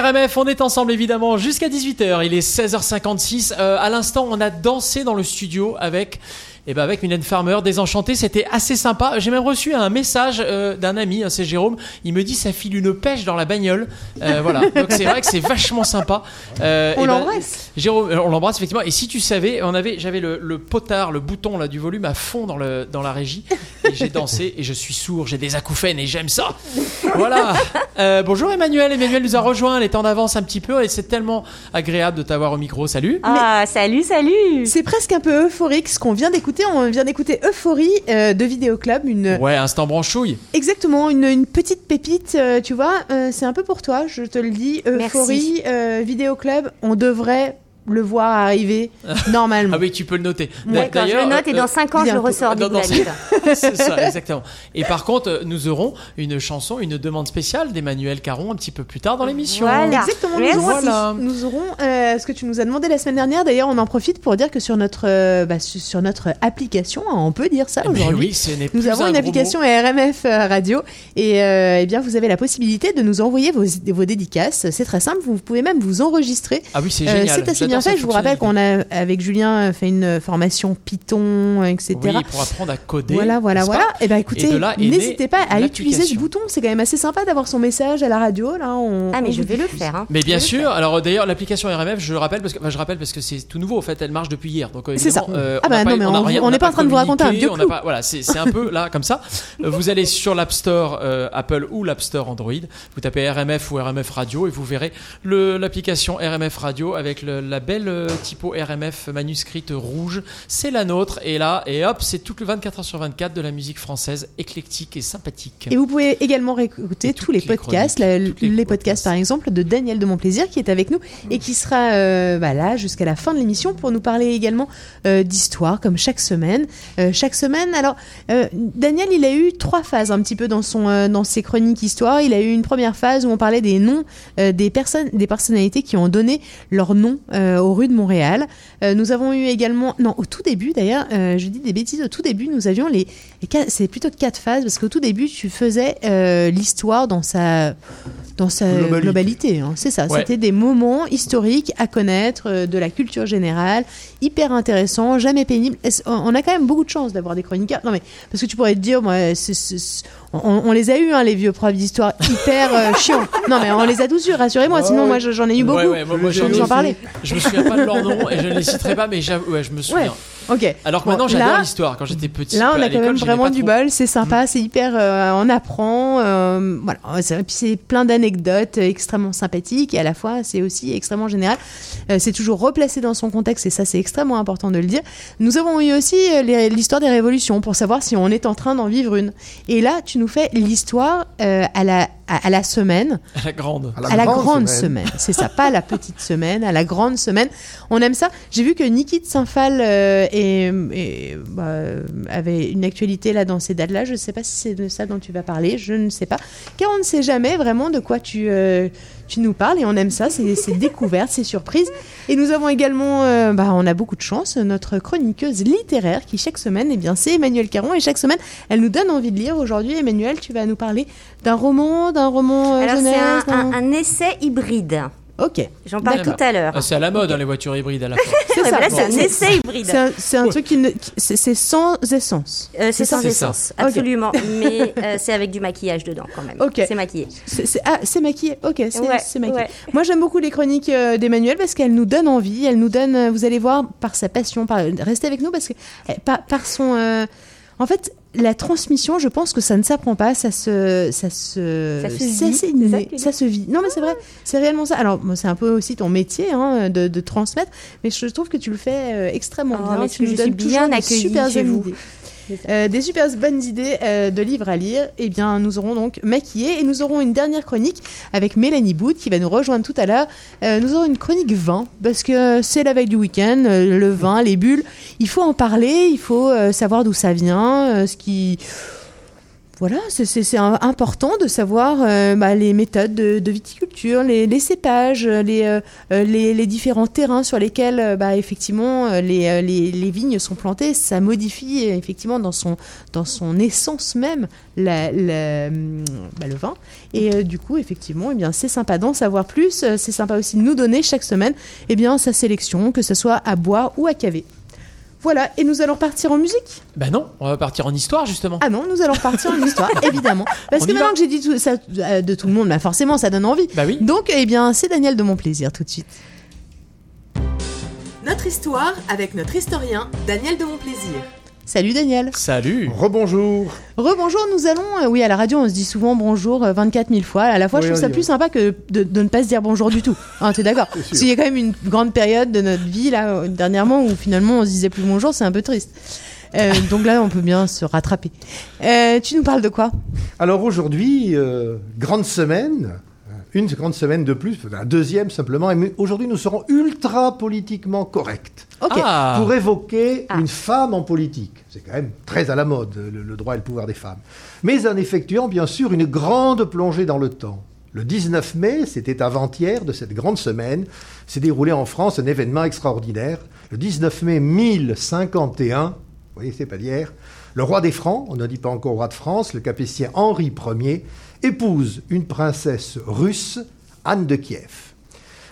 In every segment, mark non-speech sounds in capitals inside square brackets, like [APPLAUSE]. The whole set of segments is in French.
RMF, on est ensemble évidemment jusqu'à 18h. Il est 16h56. Euh, à l'instant, on a dansé dans le studio avec et ben avec Mylène Farmer, Désenchanté, c'était assez sympa. J'ai même reçu un message euh, d'un ami, hein, c'est Jérôme. Il me dit ça file une pêche dans la bagnole. Euh, [LAUGHS] voilà, donc c'est vrai que c'est vachement sympa. Euh, on l'embrasse. Jérôme, on l'embrasse effectivement. Et si tu savais, on avait, j'avais le, le, potard, le bouton là du volume à fond dans le dans la régie. Et j'ai dansé et je suis sourd, j'ai des acouphènes et j'aime ça. Voilà. bonjour Emmanuel. Emmanuel nous a rejoint. Elle est en avance un petit peu et c'est tellement agréable de t'avoir au micro. Salut. Ah salut salut. C'est presque un peu euphorique ce qu'on vient d'écouter on vient d'écouter Euphorie euh, de Vidéo Club. Une... Ouais, instant branchouille. Exactement, une, petite pépite, euh, tu vois. Euh, c'est un peu pour toi, je te le dis. Euphorie, Vidéo Club, on devrait le voir arriver [LAUGHS] normalement. ah oui, tu peux le noter. D'accord, je le note et dans 5 ans, je le ressors du [LAUGHS] C'est ça, exactement. Et par contre, nous aurons une chanson, une demande spéciale d'Emmanuel Caron un petit peu plus tard dans l'émission. Voilà. Exactement, nous aurons, nous aurons euh, ce que tu nous as demandé la semaine dernière. D'ailleurs, on en profite pour dire que sur notre, euh, bah, sur notre application, hein, on peut dire ça aujourd'hui. Oui, ce n'est Nous avons une application RMF euh, Radio et eh bien, vous avez la possibilité de nous envoyer vos, vos dédicaces. C'est très simple, vous pouvez même vous enregistrer. Ah oui, c'est génial. c'est assez bien fait, je vous rappelle qu'on a, avec Julien, fait une formation Python, etc. Oui, pour apprendre à coder. Voilà, voilà, voilà. Et eh ben écoutez, n'hésitez pas à utiliser ce bouton. C'est quand même assez sympa d'avoir son message à la radio. Là, on, ah, mais je vais le faire. Hein. Mais bien sûr. Alors d'ailleurs, l'application RMF, je rappelle parce que, enfin, je rappelle parce que c'est tout nouveau. En fait, elle marche depuis hier. Donc c'est ça. Euh, ah bah non, mais on n'est pas en train de vous raconter un vieux Voilà, c'est un peu là comme ça. Euh, vous allez sur l'App Store euh, Apple ou l'App Store Android. Vous tapez RMF ou RMF Radio et vous verrez l'application RMF Radio avec la belle typo RMF manuscrite rouge. C'est la nôtre. Et là, et hop, c'est tout le 24 h sur 24 de la musique française éclectique et sympathique. Et vous pouvez également réécouter tous les podcasts, les, podcasts par exemple de Daniel de Montplaisir qui est avec nous et qui sera euh, bah, là jusqu'à la fin de l'émission pour nous parler également euh, d'histoire comme chaque semaine. Euh, chaque semaine, alors Daniel, il a eu trois phases un petit peu dans son dans ses chroniques histoire. Il a eu une première phase où on parlait des noms des personnes, des personnalités qui ont donné leur nom aux rues de Montréal. Euh, nous avons eu également, non, au tout début d'ailleurs, euh, je dis des bêtises, au tout début, nous avions les, c'est plutôt quatre phases parce qu'au tout début, tu faisais euh, l'histoire dans sa dans sa globalité. Hein. c'est ça. C'était des moments historiques à connaître de la culture générale, hyper intéressant, jamais pénible. On a quand même beaucoup de chance d'avoir des chroniqueurs. Non mais parce que tu pourrais te dire, moi, on, les a eu, hein, les vieux profs d'histoire hyper [LAUGHS] chiants. Non mais on les a tous eu, rassurez-moi. sinon moi j'en ai eu beaucoup. moi, je, je, parler. Je me souviens pas de leur nom et je ne les citerai pas, mais ouais, je me souviens. Ok. Alors que maintenant, j'adore l'histoire. Quand j'étais petit, là, on a quand même vraiment du bol. C'est sympa, c'est hyper. Euh, on apprend. Euh, voilà. Et puis c'est plein d'anecdotes extrêmement sympathiques et à la fois c'est aussi extrêmement général. Euh, c'est toujours replacé dans son contexte et ça c'est extrêmement important de le dire. Nous avons eu aussi l'histoire des révolutions pour savoir si on est en train d'en vivre une. Et là, tu nous fais l'histoire à la à, la semaine. [LAUGHS] À la grande. À la, grande, semaine. C'est ça, pas la petite semaine, à la grande semaine. On aime ça. J'ai vu que Niki de Saint-Phal et, bah, avait une actualité là dans ces dates-là. Je ne sais pas si c'est de ça dont tu vas parler, je ne sais pas. Car on ne sait jamais vraiment de quoi tu, euh, tu nous parles et on aime ça, c'est découverte, c'est surprise. Et nous avons également, euh, bah, on a beaucoup de chance, notre chroniqueuse littéraire qui chaque semaine, eh bien, c'est Emmanuel Caron et chaque semaine, elle nous donne envie de lire. Aujourd'hui, Emmanuel, tu vas nous parler d'un roman, d'un roman euh, Alors, c'est un essai hybride. Ok. J'en parle tout à l'heure. Ah, c'est à la mode, hein, les voitures hybrides à la fin. [LAUGHS] c'est ça. c'est un essai hybride. C'est un, truc qui c'est sans essence. Euh, c'est sans essence, absolument. [LAUGHS] Mais euh, c'est avec du maquillage dedans quand même. Ok. C'est maquillé. ah, c'est maquillé. Ok, c'est maquillé. Moi, j'aime beaucoup les chroniques euh, d'Emmanuel parce qu'elles nous donnent envie. Elles nous donnent, vous allez voir, par sa passion, par restez avec nous parce que par, par son en fait, la transmission, je pense que ça ne s'apprend pas, ça se, ça se, ça se vit. Ça, se vit. Non, mais c'est vrai, c'est réellement ça. Alors, c'est un peu aussi ton métier hein, de, transmettre, mais je trouve que tu le fais euh, extrêmement oh, bien. tu nous donnes bien accueilli chez vous. Euh, des super bonnes idées euh, de livres à lire. Eh bien, nous aurons donc maquillé et nous aurons une dernière chronique avec Mélanie Boot qui va nous rejoindre tout à l'heure. Euh, nous aurons une chronique vin parce que c'est la veille du week-end, le vin, les bulles. Il faut en parler, il faut savoir d'où ça vient, ce qui voilà, c'est important de savoir euh, bah, les méthodes de, viticulture, les, cépages, euh, euh, les, les, différents terrains sur lesquels bah, effectivement les, les, vignes sont plantées. Ça modifie effectivement dans son, dans son essence même la, bah, le vin. Et du coup, effectivement, eh c'est sympa d'en savoir plus. C'est sympa aussi de nous donner chaque semaine eh bien, sa sélection, que ce soit à boire ou à caver. Voilà, et nous allons partir en musique? Ben non, on va partir en histoire justement. Ah non, nous allons partir en histoire, [LAUGHS] évidemment. Parce que maintenant que j'ai dit tout ça euh, de tout le monde, bah forcément ça donne envie. Bah oui. Donc, eh bien, c'est Daniel de mon plaisir tout de suite. Notre histoire avec notre historien Daniel de mon plaisir. Salut Daniel. Salut. Rebonjour. Rebonjour, nous allons, euh, oui, à la radio, on se dit souvent bonjour 24 euh, 000 fois. À la fois, je trouve ça plus sympa que de, ne pas se dire bonjour du tout. Hein, tu es d'accord [LAUGHS] Parce qu'il y a quand même une grande période de notre vie, là, euh, dernièrement, où finalement on se disait plus bonjour, c'est un peu triste. [LAUGHS] donc là, on peut bien se rattraper. tu nous parles de quoi? Alors aujourd'hui, grande semaine, une grande semaine de plus, la deuxième simplement. Et aujourd'hui, nous serons ultra politiquement corrects. Ah. Pour évoquer ah. une femme en politique. C'est quand même très à la mode, le, droit et le pouvoir des femmes. Mais en effectuant, bien sûr, une grande plongée dans le temps. Le 19 mai, c'était avant-hier de cette grande semaine, s'est déroulé en France un événement extraordinaire. Le 19 mai 1051, vous voyez, c'est pas d'hier, le roi des Francs, on ne dit pas encore roi de France, le capétien Henri Ier, épouse une princesse russe, Anne de Kiev.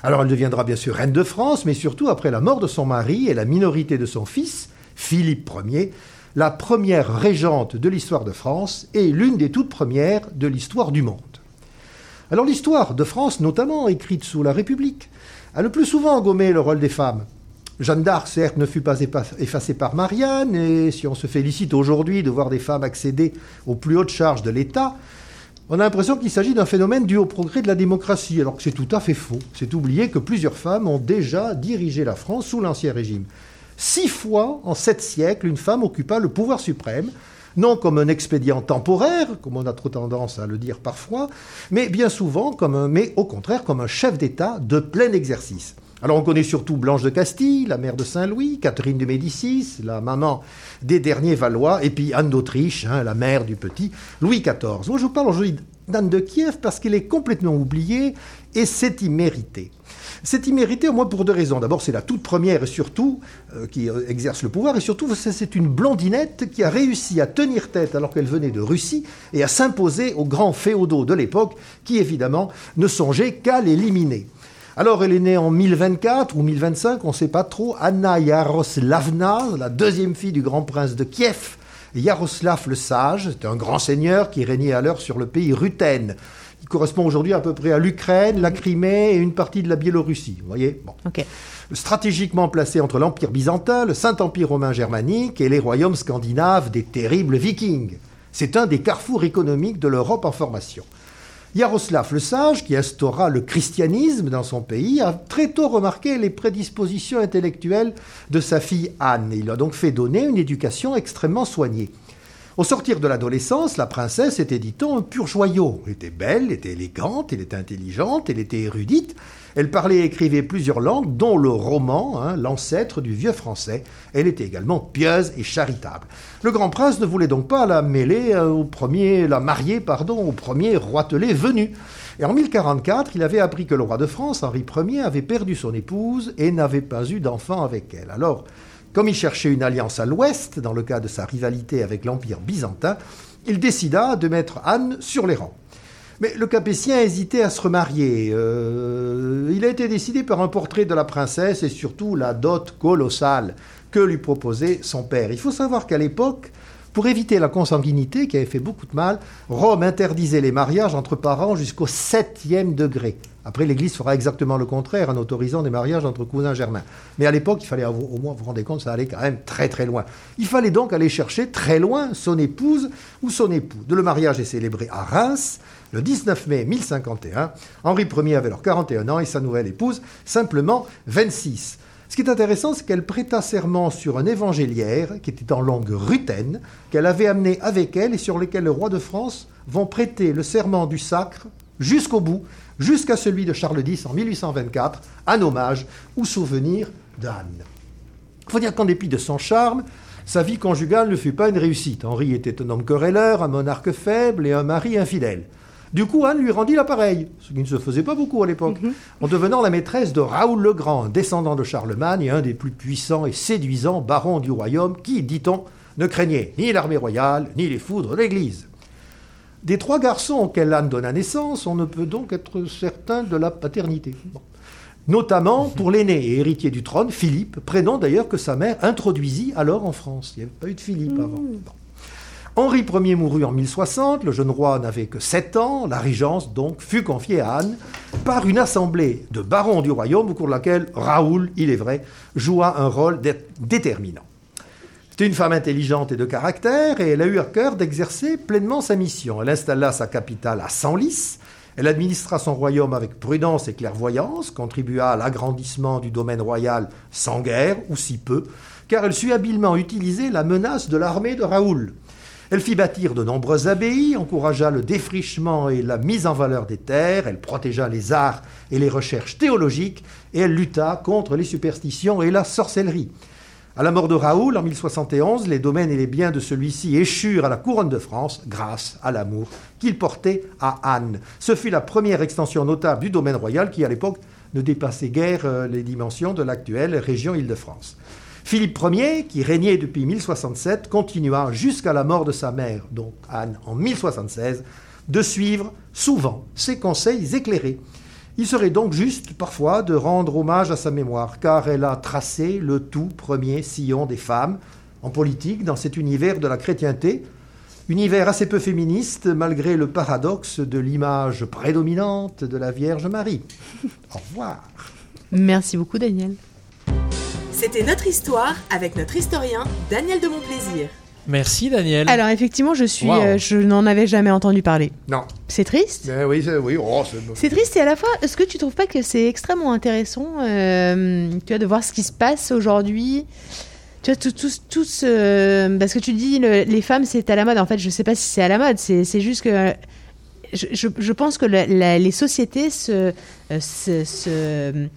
Alors elle deviendra bien sûr reine de France, mais surtout après la mort de son mari et la minorité de son fils, Philippe Ier, la première régente de l'histoire de France et l'une des toutes premières de l'histoire du monde. Alors l'histoire de France, notamment écrite sous la République, a le plus souvent gommé le rôle des femmes. Jeanne d'Arc, certes, ne fut pas effacée par Marianne, et si on se félicite aujourd'hui de voir des femmes accéder aux plus hautes charges de l'État, on a l'impression qu'il s'agit d'un phénomène dû au progrès de la démocratie, alors que c'est tout à fait faux. C'est oublier que plusieurs femmes ont déjà dirigé la France sous l'Ancien Régime. Six fois en sept siècles, une femme occupa le pouvoir suprême, non comme un expédient temporaire, comme on a trop tendance à le dire parfois, mais bien souvent comme mais au contraire comme un chef d'État de plein exercice. Alors on connaît surtout Blanche de Castille, la mère de Saint-Louis, Catherine de Médicis, la maman des derniers Valois, et puis Anne d'Autriche, hein, la mère du petit Louis XIV. Moi je vous parle aujourd'hui d'Anne de Kiev parce qu'elle est complètement oubliée et c'est immérité. C'est immérité au moins pour deux raisons. D'abord, c'est la toute première et surtout euh, qui euh, exerce le pouvoir, et surtout, c'est une blondinette qui a réussi à tenir tête alors qu'elle venait de Russie et à s'imposer aux grands féodaux de l'époque qui, évidemment, ne songeaient qu'à l'éliminer. Alors, elle est née en 1024 ou 1025, on ne sait pas trop. Anna Yaroslavna, la deuxième fille du grand prince de Kiev. Yaroslav le Sage, c'était un grand seigneur qui régnait alors sur le pays Rutène, qui correspond aujourd'hui à peu près à l'Ukraine, la Crimée et une partie de la Biélorussie. Vous voyez? Bon. Stratégiquement placé entre l'Empire byzantin, le Saint-Empire romain germanique et les royaumes scandinaves des terribles vikings. C'est un des carrefours économiques de l'Europe en formation. Yaroslav le Sage, qui instaura le christianisme dans son pays, a très tôt remarqué les prédispositions intellectuelles de sa fille Anne. Il a donc fait donner une éducation extrêmement soignée. Au sortir de l'adolescence, la princesse était, dit-on, un pur joyau. Elle était belle, elle était élégante, elle était intelligente, elle était érudite. Elle parlait et écrivait plusieurs langues, dont le roman, hein, l'ancêtre du vieux français. Elle était également pieuse et charitable. Le grand prince ne voulait donc pas la mêler euh, au premier, la marier, pardon, au premier roitelet venu. Et en 1044, il avait appris que le roi de France, Henri Ier, avait perdu son épouse et n'avait pas eu d'enfant avec elle. Alors, comme il cherchait une alliance à l'ouest, dans le cas de sa rivalité avec l'Empire byzantin, il décida de mettre Anne sur les rangs. Mais le Capétien hésitait à se remarier. Euh, il a été décidé par un portrait de la princesse et surtout la dot colossale que lui proposait son père. Il faut savoir qu'à l'époque, pour éviter la consanguinité qui avait fait beaucoup de mal, Rome interdisait les mariages entre parents jusqu'au septième degré. Après, l'Église fera exactement le contraire en autorisant des mariages entre cousins germains. Mais à l'époque, il fallait au moins, vous vous rendez compte, ça allait quand même très très loin. Il fallait donc aller chercher très loin son épouse ou son époux. Le mariage est célébré à Reims le 19 mai 1051. Henri Ier avait alors 41 ans et sa nouvelle épouse simplement 26. Ce qui est intéressant, c'est qu'elle prêta serment sur un évangéliaire qui était en langue rutène, qu'elle avait amené avec elle et sur lequel le roi de France vont prêter le serment du sacre jusqu'au bout, jusqu'à celui de Charles X en 1824, en hommage ou souvenir d'Anne. Il faut dire qu'en dépit de son charme, Sa vie conjugale ne fut pas une réussite. Henri était un homme querelleur, un monarque faible et un mari infidèle. Du coup, Anne lui rendit l'appareil, ce qui ne se faisait pas beaucoup à l'époque, mhm. en devenant la maîtresse de Raoul le Grand, descendant de Charlemagne et un des plus puissants et séduisants barons du royaume, qui, dit-on, ne craignait ni l'armée royale, ni les foudres de l'Église. Des trois garçons auxquels Anne donna naissance, on ne peut donc être certain de la paternité. Notamment [LAUGHS] pour l'aîné et héritier du trône, Philippe, prénom d'ailleurs que sa mère introduisit alors en France. Il n'y avait pas eu de Philippe avant. Mmh. Henri Ier mourut en 1060, le jeune roi n'avait que 7 ans, la régence donc fut confiée à Anne par une assemblée de barons du royaume au cours de laquelle Raoul, il est vrai, joua un rôle déterminant. C'était une femme intelligente et de caractère, et elle a eu à cœur d'exercer pleinement sa mission. Elle installa sa capitale à Senlis, elle administra son royaume avec prudence et clairvoyance, contribua à l'agrandissement du domaine royal sans guerre, ou si peu, car elle sut habilement utiliser la menace de l'armée de Raoul. Elle fit bâtir de nombreuses abbayes, encouragea le défrichement et la mise en valeur des terres, elle protégea les arts et les recherches théologiques, et elle lutta contre les superstitions et la sorcellerie. À la mort de Raoul en 1071, les domaines et les biens de celui-ci échurent à la couronne de France grâce à l'amour qu'il portait à Anne. Ce fut la première extension notable du domaine royal qui, à l'époque, ne dépassait guère euh, les dimensions de l'actuelle région Île-de-France. Philippe Ier, qui régnait depuis 1067, continua jusqu'à la mort de sa mère, donc Anne, en 1076, de suivre souvent ses conseils éclairés. Il serait donc juste parfois de rendre hommage à sa mémoire, car elle a tracé le tout premier sillon des femmes en politique dans cet univers de la chrétienté, univers assez peu féministe malgré le paradoxe de l'image prédominante de la Vierge Marie. Au revoir. Merci beaucoup Daniel. C'était notre histoire avec notre historien Daniel de Montplaisir. Merci Daniel. Alors effectivement, je suis, euh, je n'en avais jamais entendu parler. Non. C'est triste? oui, oui. Oh, c'est triste et à la fois, est-ce que tu trouves pas que c'est extrêmement intéressant, euh, tu vois, de voir ce qui se passe aujourd'hui? Tu vois, tout, tout, ce... parce que tu dis les femmes c'est à la mode. En fait, je sais pas si c'est à la mode. C'est juste que je, je, pense que les sociétés se, euh, se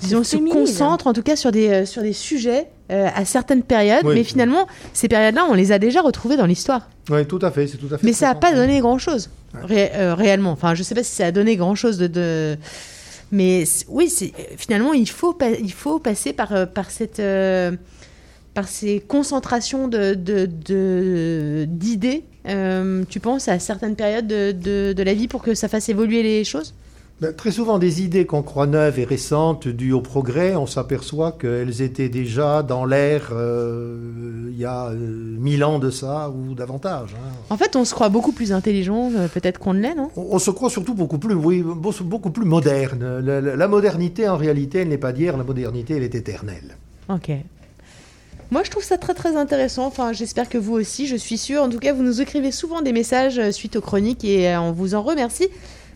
disons, se concentre en tout cas sur des, euh, sur des sujets euh, à certaines périodes, mais finalement, ces périodes-là, on les a déjà retrouvées dans l'histoire. Oui, tout à fait, c'est tout à fait. Mais ça n'a pas donné grand-chose, euh, réellement. Enfin, je ne sais pas si ça a donné grand-chose de, de... Mais oui, finalement, il faut, il faut passer par, par cette... par ces concentrations d'idées, de, tu penses, à certaines périodes de, de la vie pour que ça fasse évoluer les choses? Ben, très souvent, des idées qu'on croit neuves et récentes, dues au progrès, on s'aperçoit qu'elles étaient déjà dans l'air euh, il y a euh, mille ans de ça ou davantage. Hein. En fait, on se croit beaucoup plus intelligent, euh, peut-être qu'on ne l'est, non? On, se croit surtout beaucoup plus, oui, beaucoup plus moderne. La, la modernité, en réalité, elle n'est pas d'hier, la modernité, elle est éternelle. Ok. Moi, je trouve ça très très intéressant. Enfin, j'espère que vous aussi, je suis sûre. En tout cas, vous nous écrivez souvent des messages suite aux chroniques et on vous en remercie.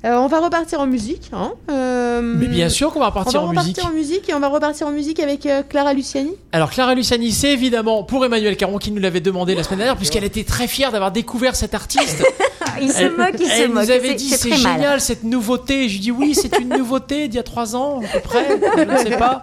Euh, on va repartir en musique. Hein. Euh, Mais bien sûr qu'on va repartir en musique. On va repartir en musique et on va repartir en musique avec euh, Clara Luciani. Alors Clara Luciani, c'est évidemment pour Emmanuel Caron qui nous l'avait demandé la semaine dernière, puisqu'elle était très fière d'avoir découvert cet artiste. [LAUGHS] il se moque, il se moque. Elle nous avait dit c'est génial cette nouveauté. Je lui dis oui, c'est une nouveauté d'il y a trois ans à peu près. Je ne sais pas.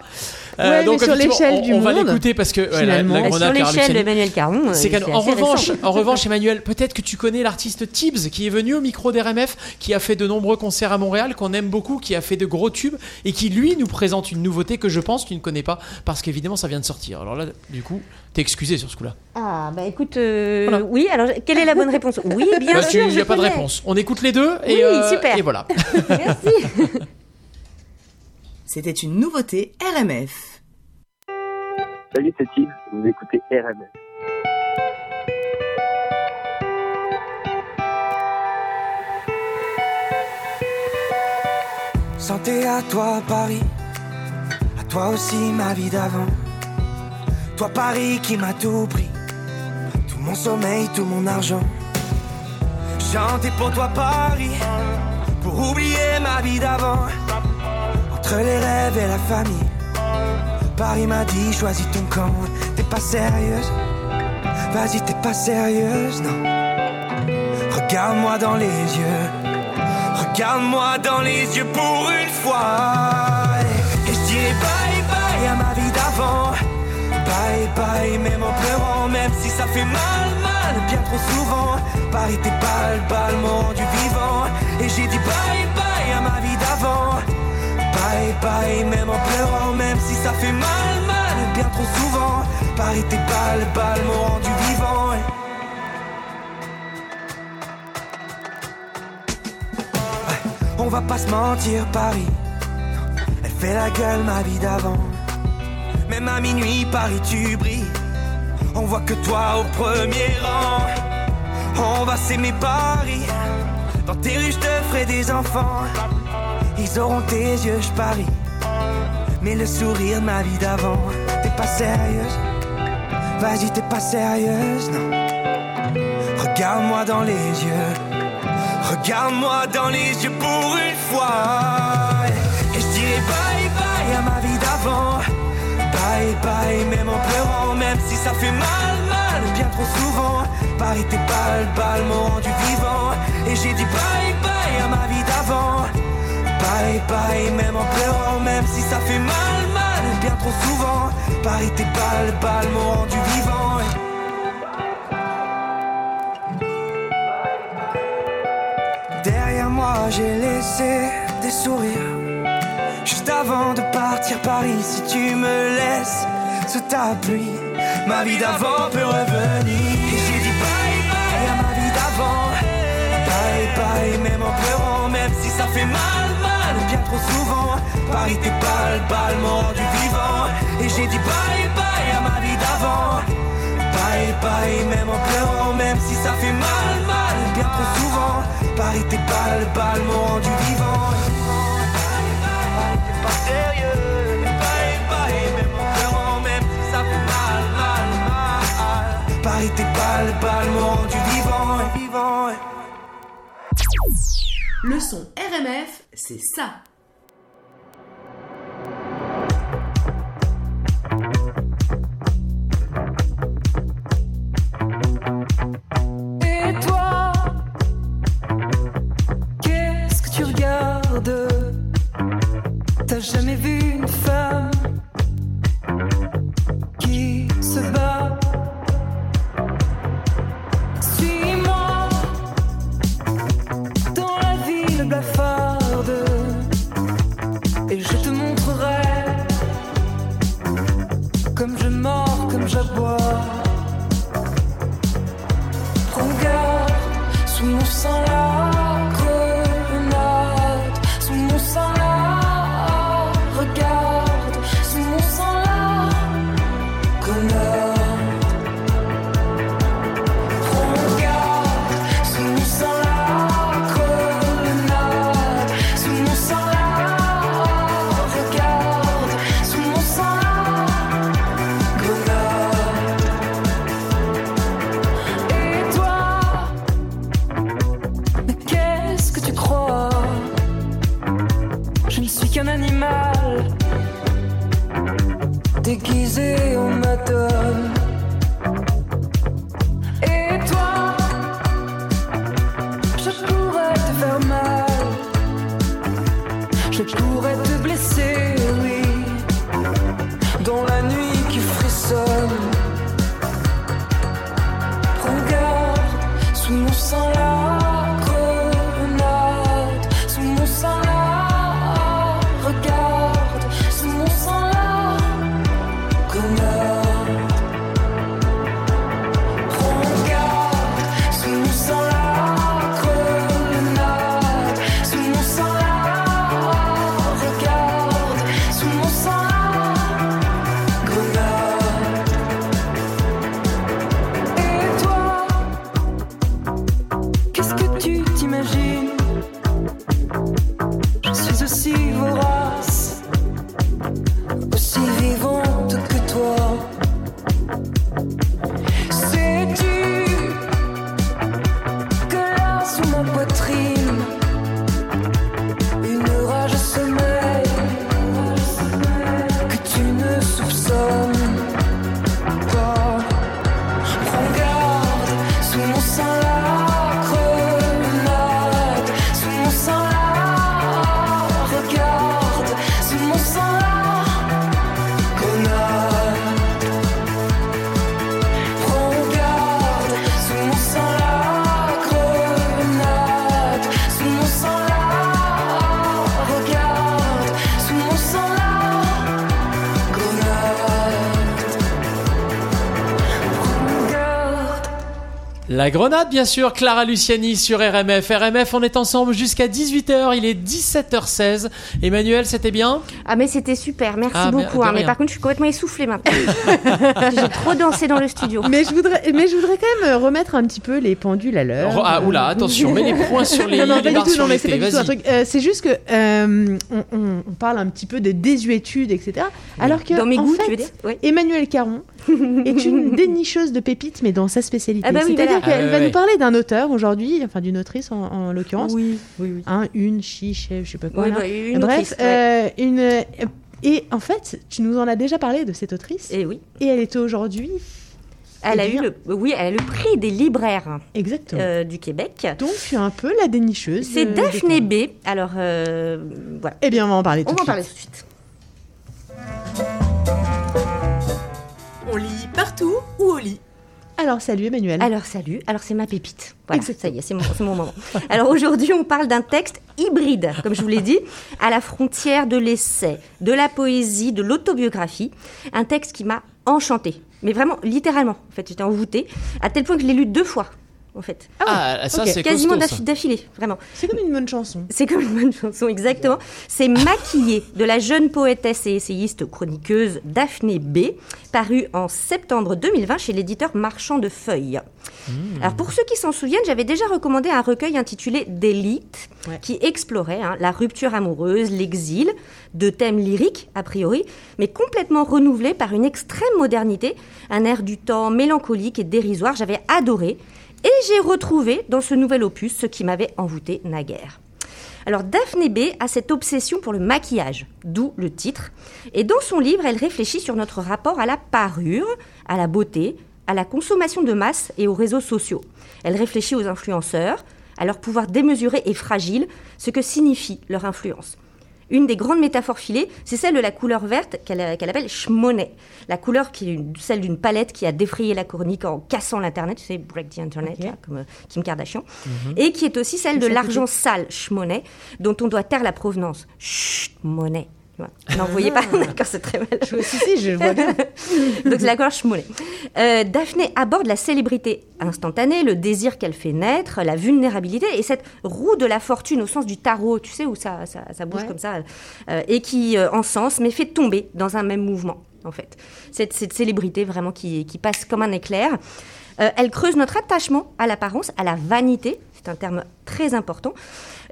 Euh, donc, sur l'échelle du on monde. On va l'écouter parce que la, la sur l'échelle d'Emmanuel Caron. Euh, en revanche, en revanche, Emmanuel, peut-être que tu connais l'artiste Tibbs qui est venu au micro d'RMF, qui a fait de nombreux concerts à Montréal, qu'on aime beaucoup, qui a fait de gros tubes et qui lui nous présente une nouveauté que je pense tu ne connais pas parce qu'évidemment ça vient de sortir. Alors là, du coup, t'es excusé sur ce coup-là. Ah bah écoute, euh, oui. Alors quelle est la bonne réponse? Oui, [LAUGHS] bien bah, sûr. Il n'y a pas de réponse. On écoute les deux et, oui, super. et voilà. [LAUGHS] Merci. [LAUGHS] C'était une nouveauté RMF. Salut, c'est vous écoutez RMS. Santé à toi Paris, à toi aussi ma vie d'avant. Toi Paris qui m'a tout pris, tout mon sommeil, tout mon argent. Chanter pour toi Paris, pour oublier ma vie d'avant. Entre les rêves et la famille Paris m'a dit choisis ton camp, t'es pas sérieuse? Vas-y, t'es pas sérieuse, non. Regarde-moi dans les yeux, regarde-moi dans les yeux pour une fois. Et je dirai bye bye à ma vie d'avant, bye bye même en pleurant trop souvent. Paris t'es pas le bal du vivant. Et j'ai dit bye bye à ma vie d'avant. Bye, même en pleurant, même si ça fait mal, mal, bien trop souvent. Paris t'es pas le bal du vivant. on va pas se mentir, Paris. Elle fait la gueule, ma vie d'avant. Même à minuit, Paris, tu brilles. On voit que toi au premier rang. On va s'aimer Paris. Dans tes rues, je te ferai des enfants. Ils auront tes yeux, je parie. Mais le sourire, ma vie d'avant. T'es pas sérieuse. Vas-y, t'es pas sérieuse, non. Regarde-moi dans les yeux. Regarde-moi dans les yeux pour une fois. Et je dirai bye bye à ma vie d'avant. Bye bye, même en pleurant, même si ça fait mal, mal, bien trop souvent. Paris t'es pas le bal, du vivant. Et j'ai dit bye bye à ma vie d'avant. Bye bye, même en pleurant, même si ça fait mal, mal, bien trop souvent. Paris t'es pas le bal, du vivant. Derrière moi j'ai laissé des sourires Juste avant de partir Paris, si tu me laisses sous ta pluie, ma vie d'avant peut revenir. J'ai dit bye bye à ma vie d'avant. Bye bye, même en pleurant, même si ça fait mal, trop souvent. Paris t'es pas le bal, mort du vivant. Et j'ai dit bye bye à ma vie d'avant. Bye bye, même en pleurant, même si ça fait mal, mal, bien trop souvent. Paris t'es pas le bal, mort du vivant. Bye bye, même en pleurant, même si ça fait mal, mal, mal. Paris, t'es pas le bal, du vivant, vivant. Le son RMF, c'est ça. Jamais vu La Grenade, bien sûr, Clara Luciani sur RMF. RMF, on est ensemble jusqu'à 18h, il est 17h16. Emmanuel, c'était bien? Ah, mais c'était super, merci ah, beaucoup. Hein. mais par contre, je suis complètement essoufflée maintenant. [LAUGHS] J'ai trop dansé dans le studio. Mais je, voudrais, mais je voudrais quand même remettre un petit peu les pendules à l'heure. Ah, oula, attention, mets les points sur les, [LAUGHS] non, non, pas du tout, non, mais c'est pas du tout un truc. Euh, c'est juste que euh, on, on, parle un petit peu des désuétudes, etc. Alors que, dans mes goûts, tu veux dire Emmanuel Caron [LAUGHS] est une dénicheuse de pépites, mais dans sa spécialité. Ah bah C'est-à-dire qu'elle va nous parler d'un auteur aujourd'hui, enfin d'une autrice en, l'occurrence. Oui, oui, oui. Un, une, chi, chef, je sais pas quoi. Bah, une Bref, euh, une. Et en fait, tu nous en as déjà parlé de cette autrice. Et eh oui. Et elle est aujourd'hui elle a eu le, oui, elle a le prix des libraires euh, du Québec. Donc tu es un peu la dénicheuse. C'est Daphné B. Alors euh, voilà. Eh bien, on va en parler tout de suite. On va en parler tout de suite. On lit partout ou au lit alors salut Emmanuel. Alors salut, alors c'est ma pépite. Voilà, ça y est, c'est mon, mon, moment. Alors aujourd'hui on parle d'un texte hybride, comme je vous l'ai dit, à la frontière de l'essai, de la poésie, de l'autobiographie. Un texte qui m'a enchantée, mais vraiment littéralement. En fait, j'étais envoûtée, à tel point que je l'ai lu deux fois en fait. Ah, ah ça c'est quasiment d'affilée, vraiment. C'est comme une bonne chanson. C'est comme une bonne chanson, exactement. C'est Maquillé de la jeune poétesse et essayiste chroniqueuse Daphné B, paru en septembre 2020 chez l'éditeur Marchand de Feuilles. Hmm. Alors pour ceux qui s'en souviennent, j'avais déjà recommandé un recueil intitulé D'élite, qui explorait hein, la rupture amoureuse, l'exil, de thèmes lyriques a priori, mais complètement renouvelés par une extrême modernité, un air du temps mélancolique et dérisoire. J'avais adoré. Et j'ai retrouvé dans ce nouvel opus ce qui m'avait envoûté naguère. Alors Daphné B a cette obsession pour le maquillage, d'où le titre. Et dans son livre, elle réfléchit sur notre rapport à la parure, à la beauté, à la consommation de masse et aux réseaux sociaux. Elle réfléchit aux influenceurs, à leur pouvoir démesuré et fragile, ce que signifie leur influence. Une des grandes métaphores filées, c'est celle de la couleur verte qu'elle appelle schmonet. La couleur qui est celle d'une palette qui a défrayé la chronique en cassant l'Internet, tu sais, break the Internet, comme euh, Kim Kardashian. Mhm. Et qui est aussi celle de l'argent sale, schmonet, dont on doit taire la provenance. Chut, Non, vous voyez pas ah. D'accord, c'est très mal. Je, si, si, je vois bien. [LAUGHS] Donc, c'est la gorge moulée. Euh, Daphné aborde la célébrité instantanée, le désir qu'elle fait naître, la vulnérabilité et cette roue de la fortune au sens du tarot, tu sais, où ça, ça, bouge comme ça, euh, et qui euh, encense, mais fait tomber dans un même mouvement, en fait. Cette, cette célébrité vraiment qui, qui, passe comme un éclair. Euh, elle creuse notre attachement à l'apparence, à la vanité, c'est un terme très important,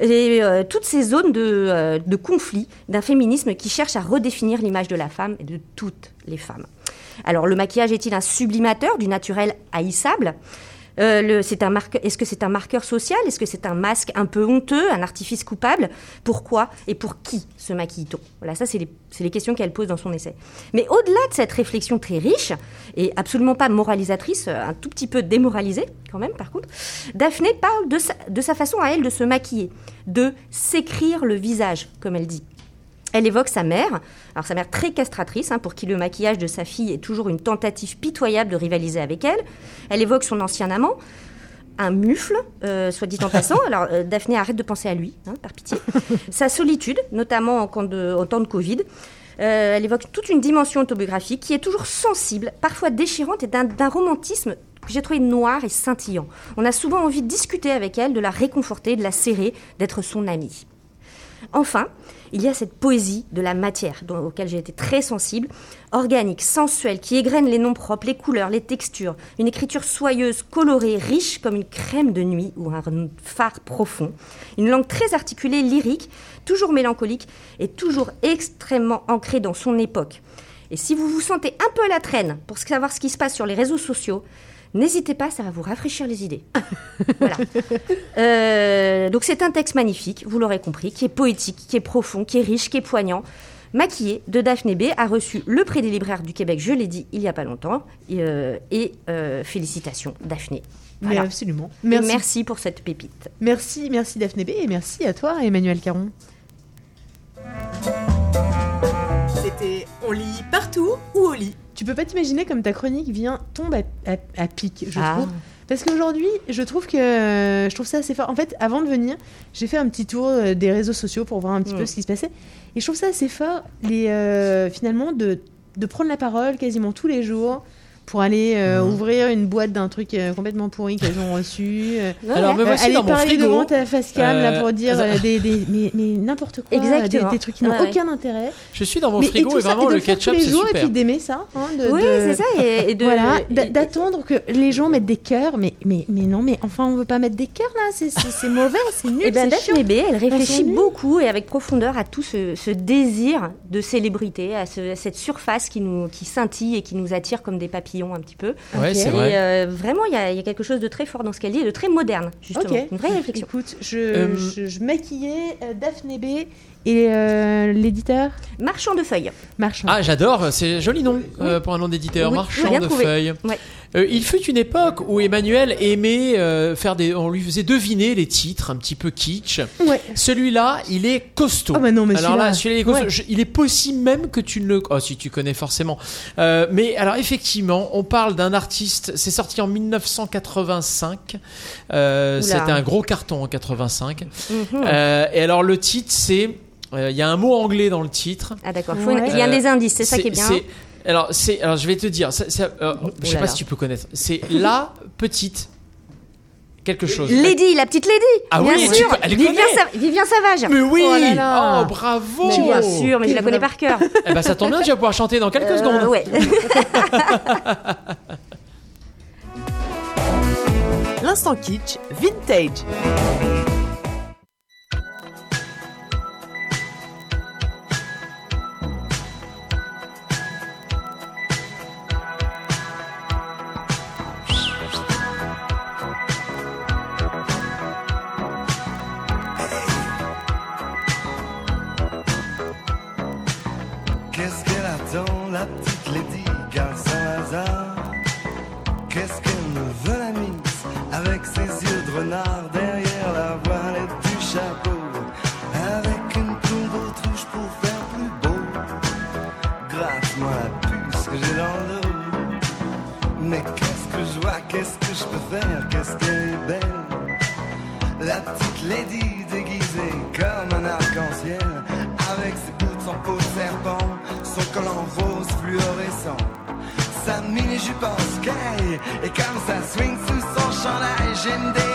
et euh, toutes ces zones euh, de, conflit d'un féminisme qui cherche à redéfinir l'image de la femme et de toutes les femmes. Alors le maquillage est-il un sublimateur du naturel haïssable? Euh, Est-ce que c'est un marqueur social? Est-ce que c'est un masque un peu honteux, un artifice coupable? Pourquoi et pour qui se maquille-t-on? Voilà, ça, c'est les, questions qu'elle pose dans son essai. Mais au-delà de cette réflexion très riche, et absolument pas moralisatrice, un tout petit peu démoralisée quand même, par contre, Daphné parle de sa façon à elle de se maquiller, de s'écrire le visage, comme elle dit. Elle évoque sa mère, alors sa mère très castratrice, hein, pour qui le maquillage de sa fille est toujours une tentative pitoyable de rivaliser avec elle. Elle évoque son ancien amant, un mufle, euh, soit dit en passant. [LAUGHS] Alors euh, Daphné arrête de penser à lui, hein, par pitié. Sa solitude, notamment en, temps de Covid. Euh, elle évoque toute une dimension autobiographique qui est toujours sensible, parfois déchirante et d'un romantisme que j'ai trouvé noir et scintillant. On a souvent envie de discuter avec elle, de la réconforter, de la serrer, d'être son amie. Enfin, il y a cette poésie de la matière, dont, auquel j'ai été très sensible, organique, sensuelle, qui égrène les noms propres, les couleurs, les textures, une écriture soyeuse, colorée, riche comme une crème de nuit ou un phare profond, une langue très articulée, lyrique, toujours mélancolique et toujours extrêmement ancrée dans son époque. Et si vous vous sentez un peu à la traîne pour savoir ce qui se passe sur les réseaux sociaux, N'hésitez pas, ça va vous rafraîchir les idées. [LAUGHS] voilà. Euh, donc c'est un texte magnifique, vous l'aurez compris, qui est poétique, qui est profond, qui est riche, qui est poignant. Maquillé de Daphné B a reçu le prix des libraires du Québec, je l'ai dit il n'y a pas longtemps. Et, euh, euh, félicitations Daphné. Voilà. absolument. Merci. merci. pour cette pépite. Merci, merci Daphné B et merci à toi Emmanuel Caron. C'était On lit partout ou au lit? Tu peux pas t'imaginer comme ta chronique vient tombe à, pic, je ah. trouve. Parce qu'aujourd'hui, je trouve que je trouve ça assez fort. En fait, avant de venir, j'ai fait un petit tour euh, des réseaux sociaux pour voir un petit peu mm. ce qui se passait. Et je trouve ça assez fort, les, euh, finalement, de, de prendre la parole quasiment tous les jours pour aller euh, ouvrir une boîte d'un truc euh, complètement pourri qu'elles ont reçu. euh, [LAUGHS] Alors me voici aller dans mon parler frigo. devant ta face cam là pour dire [LAUGHS] euh, des, des- mais, mais n'importe quoi, Exactement. Des, des trucs qui n'ont Ouais, aucun intérêt. Je suis dans mon mais, frigo et, ça, vraiment de le faire ketchup c'est jours et super. puis d'aimer ça. hein, de- Oui, de- c'est ça. Et, et de, [LAUGHS] Voilà, et- d'a- d'attendre que les gens mettent des cœurs, mais, mais, mais non, mais enfin on veut pas mettre des cœurs là, c'est- mauvais, c'est nul, Et bien, c'est chiant. Daphne B, elle réfléchit beaucoup et avec profondeur à tout ce, ce désir de célébrité, à, ce- à cette surface qui, nous, qui scintille et qui nous attire comme des un petit peu. Ouais, Ok. c'est Et euh, vraiment, il y, a- il y a quelque chose de très fort dans ce qu'elle dit et de très moderne, justement. Ok. Une vraie réflexion. Écoute, je, Euh, je, je maquillais euh, Daphné B et euh, l'éditeur Marchand de feuilles. Marchand. Ah, j'adore, c'est joli nom euh, pour un nom d'éditeur, Oui, marchand de trouvé. feuilles. Ouais. Euh, il fut une époque où Emmanuel aimait euh, faire des. On lui faisait deviner les titres un petit peu kitsch. Ouais. Celui-là, il est costaud. Oh, bah non, mais alors là, celui-là, celui-là, il est costaud. ouais. Je- il est possible même que tu ne le. Oh, si tu connais forcément. Euh, mais alors, effectivement, on parle d'un artiste. C'est sorti en 1985. Euh, Oula. C'était un gros carton en 85. Mhm. Euh, et alors, le titre, c'est. euh, Il y a un mot anglais dans le titre. Ah d'accord, Faut Ouais. une- il y a des indices, c'est ça qui est bien. Alors, c'est, alors, je vais te dire, c'est- c'est, euh, je sais pas si tu peux connaître. C'est la petite quelque chose. Lady, la petite Lady Ah Bien oui, sûr elle Vivien. Sa- Vivien Savage Mais oui Oh là là. Oh, bravo Mais Bien sûr, mais je la connais par cœur. Eh ben, ça tombe bien, tu vas pouvoir chanter dans quelques Euh, secondes. ouais. [LAUGHS] L'instant kitsch vintage. Derrière la voilette du chapeau Avec une plume d'autruche pour faire plus beau. Gratte-moi la puce que j'ai dans le dos. Mais qu'est-ce que je vois, qu'est-ce que je peux faire? Qu'est-ce qu'elle est belle? La petite lady déguisée comme un arc-en-ciel Avec ses boots en peau de serpent Son collant rose fluorescent. Sa mini-jupe en sky Et comme ça swing sous son chandail J'aime dévisser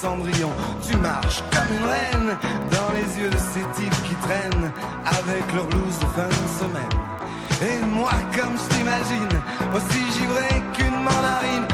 Cendrillon, tu marches comme une reine dans les yeux de ces types qui traînent avec leur blouse de fin de semaine. Et moi, comme je t'imagine, aussi givré qu'une mandarine,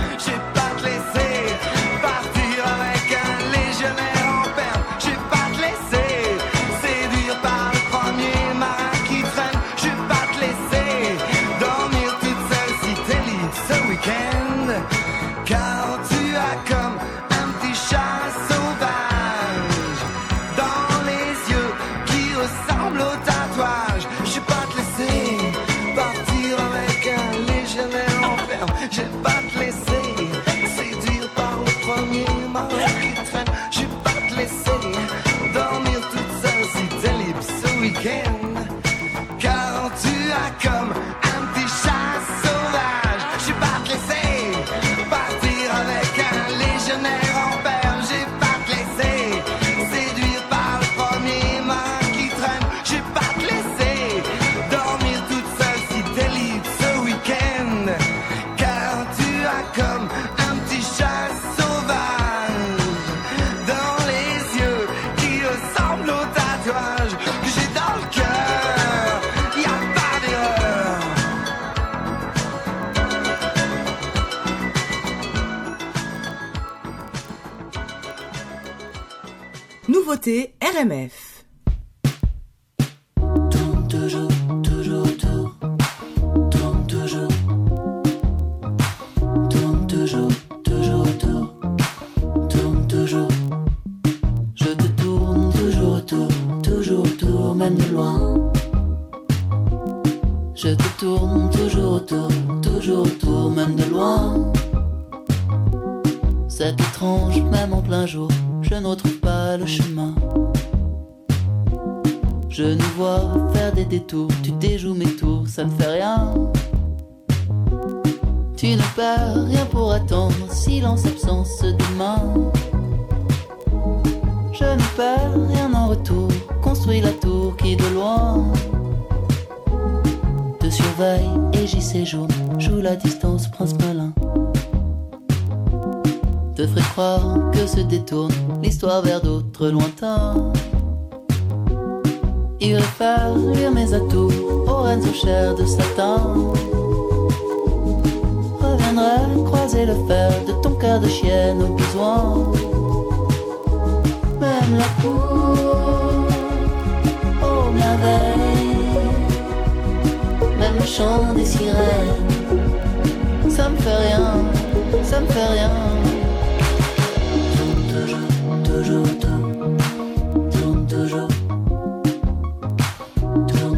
nouveautés RMF. Le chant des sirènes, ça me fait rien, ça me fait rien. Toujours, toujours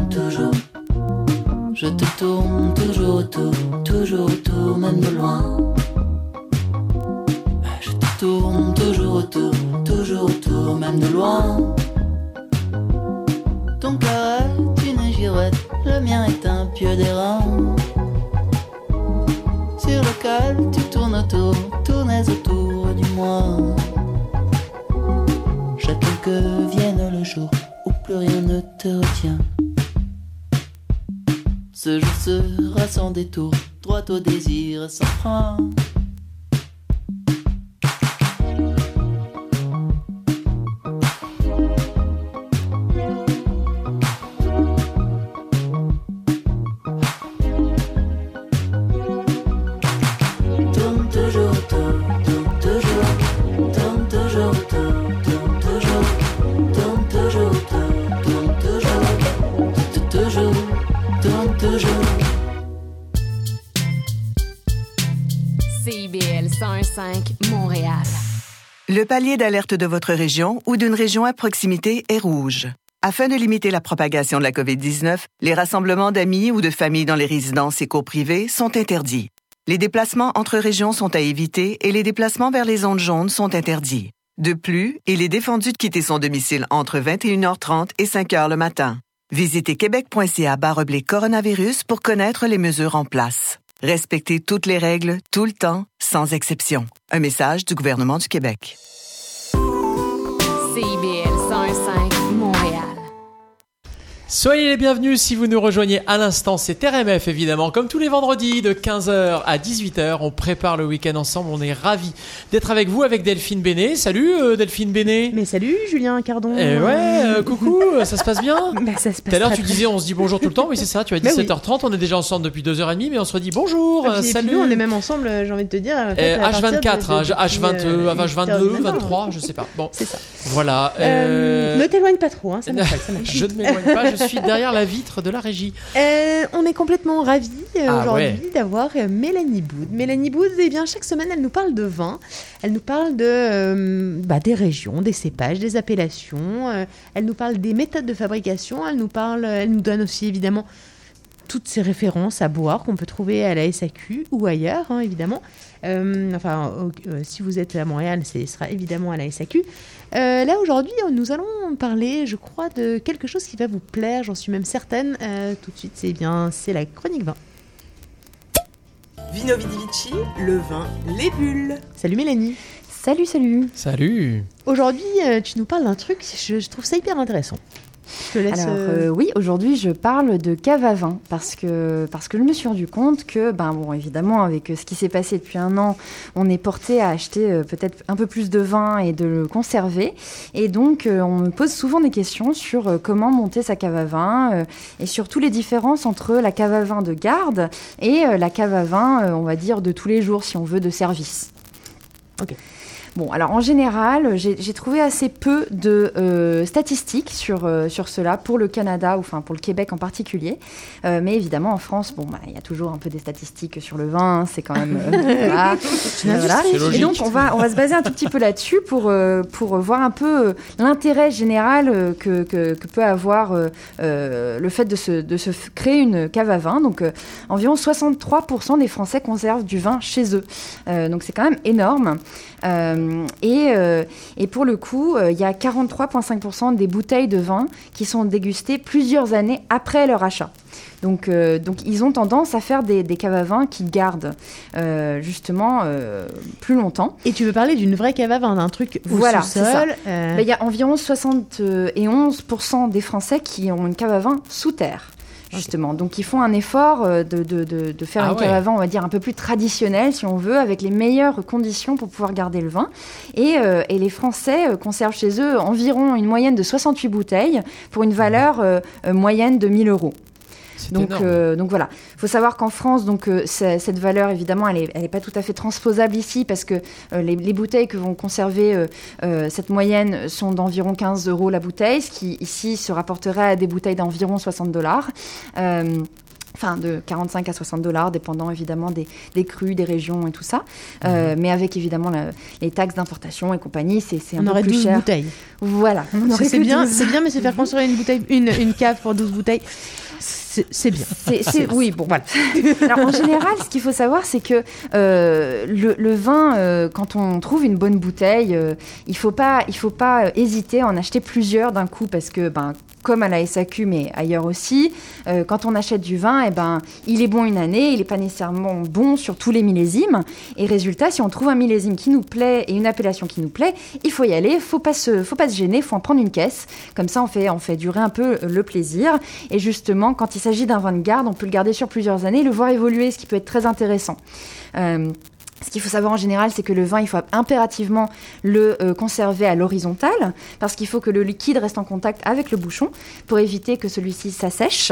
toujours. Je te tourne toujours autour, toujours autour, même de loin. Palier d'alerte de votre région ou d'une région à proximité est rouge. Afin de limiter la propagation de la COVID-19, les rassemblements d'amis ou de familles dans les résidences et cours sont interdits. Les déplacements entre régions sont à éviter et les déplacements vers les zones jaunes sont interdits. De plus, il est défendu de quitter son domicile entre 21h30 et 5h le matin. Visitez québec.ca baroblé coronavirus pour connaître les mesures en place. Respectez toutes les règles, tout le temps, sans exception. Un message du gouvernement du Québec. CIBL 101.5 Montréal. Soyez les bienvenus si vous nous rejoignez à l'instant, c'est RMF évidemment, comme tous les vendredis de 15h à 18h, on prépare le week-end ensemble, on est ravis d'être avec vous, avec Delphine Bénet. Salut euh, Delphine Bénet Mais salut Julien Cardon Eh ouais, euh, coucou, ça se passe bien [LAUGHS] Bah, ça se passe Tout à l'heure tu disais on se dit bonjour tout le temps, oui c'est ça, tu as Bah oui. 17h30, on est déjà ensemble depuis 2h30 mais on se redit bonjour, euh, puis, puis salut nous, on est même ensemble, euh, j'ai envie de te dire. en fait, Eh, à partir de- H24, hein, de- H22, depuis, euh, H22, 8h30. 23, je sais pas. Bon, C'est ça. voilà. Euh, euh, Ne t'éloigne pas trop, hein, ça [LAUGHS] m'appelle, ça m'appelle. je ne m'éloigne pas, je suis derrière la vitre de la régie. Euh, on est complètement ravis euh, Ah aujourd'hui ouais. d'avoir euh, Mélanie Boud. Mélanie Boud, eh bien, chaque semaine, elle nous parle de vin, elle nous parle de, euh, bah, des régions, des cépages, des appellations, euh, elle nous parle des méthodes de fabrication, elle nous, parle, elle nous donne aussi évidemment toutes ces références à boire qu'on peut trouver à la SAQ ou ailleurs, hein, évidemment. Euh, enfin, euh, si vous êtes à Montréal, ce sera évidemment à la SAQ. Euh, là, aujourd'hui, nous allons parler, je crois, de quelque chose qui va vous plaire, j'en suis même certaine. Euh, tout de suite, c'est bien, c'est la chronique vin. Vino Vidi Vici, le vin, les bulles. Salut Mélanie. Salut, salut. Salut. Aujourd'hui, euh, tu nous parles d'un truc, je, je trouve ça hyper intéressant. Je te laisse. Alors euh, euh, oui, aujourd'hui je parle de cave à vin parce que parce que je me suis rendu compte que ben bon évidemment avec euh, ce qui s'est passé depuis un an, on est porté à acheter euh, peut-être un peu plus de vin et de le conserver et donc euh, on me pose souvent des questions sur comment monter sa cave à vin et surtout les différences entre la cave à vin de garde et la cave à vin on va dire de tous les jours si on veut de service. Ok. Bon, alors en général, j'ai trouvé assez peu de euh, statistiques sur, euh, sur cela pour le Canada, ou enfin pour le Québec en particulier. Euh, mais évidemment, en France, bon, bah, il y a toujours un peu des statistiques sur le vin, c'est quand même. [LAUGHS] voilà. Et donc, on va, on va se baser un tout petit peu là-dessus pour, pour voir un peu l'intérêt général que, que, que peut avoir le fait de se, de se créer une cave à vin. Donc, environ 63% des Français conservent du vin chez eux. Donc, c'est quand même énorme. Euh, et, euh, et pour le coup, euh, il y a 43,5% des bouteilles de vin qui sont dégustées plusieurs années après leur achat. Donc, euh, donc ils ont tendance à faire des, des caves à vin qui gardent euh, justement euh, plus longtemps. Et tu veux parler d'une vraie cave à vin, d'un truc au Voilà, sous-sol. euh, Ben, Il y a environ 71% des Français qui ont une cave à vin sous terre. Justement, donc ils font un effort euh, de, de- de- de faire Ah cave ouais. à vin, on va dire un peu plus traditionnelle, si on veut, avec les meilleures conditions pour pouvoir garder le vin. Et, euh, et les Français euh, conservent chez eux environ une moyenne de 68 bouteilles pour une valeur euh, moyenne de 1000 euros. Donc, euh, donc voilà, il faut savoir qu'en France, donc euh, cette valeur évidemment, elle n'est elle est pas tout à fait transposable ici parce que euh, les, les bouteilles que vont conserver euh, euh, cette moyenne sont d'environ 15 euros la bouteille, ce qui ici se rapporterait à des bouteilles d'environ 60 dollars. Euh, Enfin, de 45 à 60 dollars, dépendant évidemment des, des crus, des régions et tout ça. Euh, mais avec évidemment la- les taxes d'importation et compagnie, c'est un On peu aurait plus 12 cher. bouteilles. Voilà. on aurait C'est bien, 12. c'est bien, mais se faire [LAUGHS] construire une bouteille, une, une cave pour 12 bouteilles, c'est bien. Oui, bon, voilà. [LAUGHS] Alors, en général, ce qu'il faut savoir, c'est que euh, le, le vin, euh, quand on trouve une bonne bouteille, euh, il faut pas, il faut pas hésiter à en acheter plusieurs d'un coup parce que, ben, comme à la SAQ, mais ailleurs aussi, euh, quand on achète du vin, eh ben, il est bon une année, il n'est pas nécessairement bon sur tous les millésimes. Et résultat, si on trouve un millésime qui nous plaît et une appellation qui nous plaît, il faut y aller, faut pas se, faut pas se gêner, faut en prendre une caisse. Comme ça, on fait, on fait durer un peu le plaisir. Et justement, quand il s'agit d'un vin de garde, on peut le garder sur plusieurs années, le voir évoluer, ce qui peut être très intéressant. Euh, ce qu'il faut savoir en général, c'est que le vin, il faut impérativement le euh, conserver à l'horizontale, parce qu'il faut que le liquide reste en contact avec le bouchon pour éviter que celui-ci s'assèche.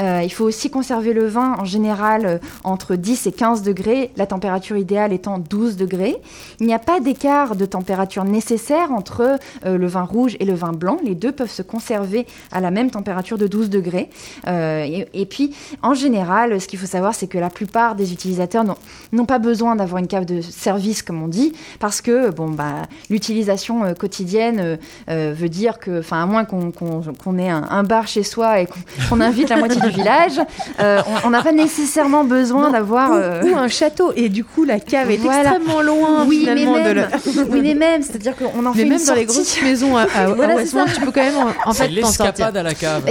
Euh, il faut aussi conserver le vin en général euh, entre 10 et 15 degrés, la température idéale étant 12 degrés. Il n'y a pas d'écart de température nécessaire entre le vin rouge et le vin blanc. Les deux peuvent se conserver à la même température de 12 degrés. Et, et puis, en général, ce qu'il faut savoir, c'est que la plupart des utilisateurs n'ont pas besoin d'avoir une cave de service, comme on dit, parce que bon, bah, l'utilisation euh, quotidienne euh, euh, veut dire que, enfin, à moins qu'on qu'on- qu'on ait un, un bar chez soi et qu'on invite la moitié du village, euh, on- n'a pas nécessairement besoin d'avoir. Ou, euh, ou un château, et du coup, la cave est Voilà. extrêmement loin oui, mais finalement même, de la... oui, mais même, c'est-à-dire qu'on en Mais fait même une dans les grosses maisons à, à- [LAUGHS] Voilà, tu peux quand même en, en C'est fait t'en sortir. à la cave.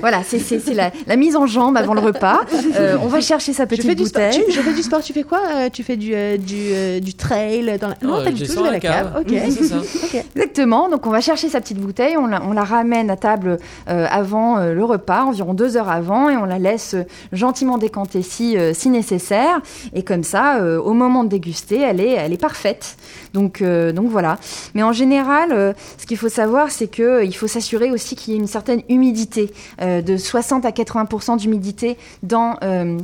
Voilà, c'est la, la mise en jambe avant le repas. Euh, on va chercher sa Je petite fais, du sport, bouteille. tu, je fais du sport, tu fais quoi Tu fais du, euh, du, euh, du trail dans la... Non, Ouais, pas du tout, je vais à à la cave. ça. [LAUGHS] Ok. Exactement, donc on va chercher sa petite bouteille, on la, on la ramène à table euh, avant euh, le repas, environ deux heures avant, et on la laisse euh, gentiment décanter si, euh, si nécessaire. Et comme ça, euh, au moment de déguster, elle est, elle est parfaite. Donc, euh, donc voilà. Mais en général, euh, ce qu'il faut savoir, c'est qu'il faut s'assurer aussi qu'il y ait une certaine humidité, euh, de 60 à 80% d'humidité dans... euh,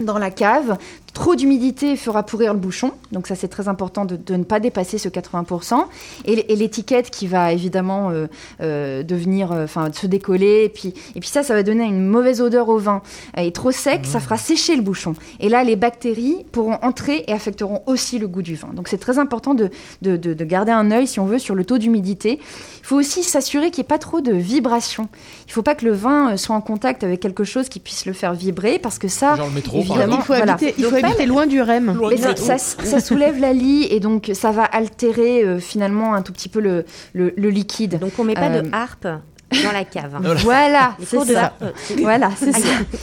dans la cave. Trop d'humidité fera pourrir le bouchon, donc ça c'est très important de, de ne pas dépasser ce 80%. Et, et l'étiquette qui va évidemment euh, euh, devenir, euh, enfin se décoller, et puis, et puis ça, ça va donner une mauvaise odeur au vin. Et trop sec, ça fera sécher le bouchon. Et là, les bactéries pourront entrer et affecteront aussi le goût du vin. Donc c'est très important de, de, de- de garder un œil, si on veut, sur le taux d'humidité. Il faut aussi s'assurer qu'il n'y ait pas trop de vibrations. Il ne faut pas que le vin euh, soit en contact avec quelque chose qui puisse le faire vibrer, parce que ça, Genre le métro, par évidemment, Il faut voilà. habiter, il faut Donc, habiter loin du REM. Loin mais du ça, ça- soulève la lie et donc ça va altérer euh, finalement un tout petit peu le, le, le liquide. Donc on met pas Euh, de harpe dans la cave. Voilà, Les c'est de ça. Voilà, c'est Ah,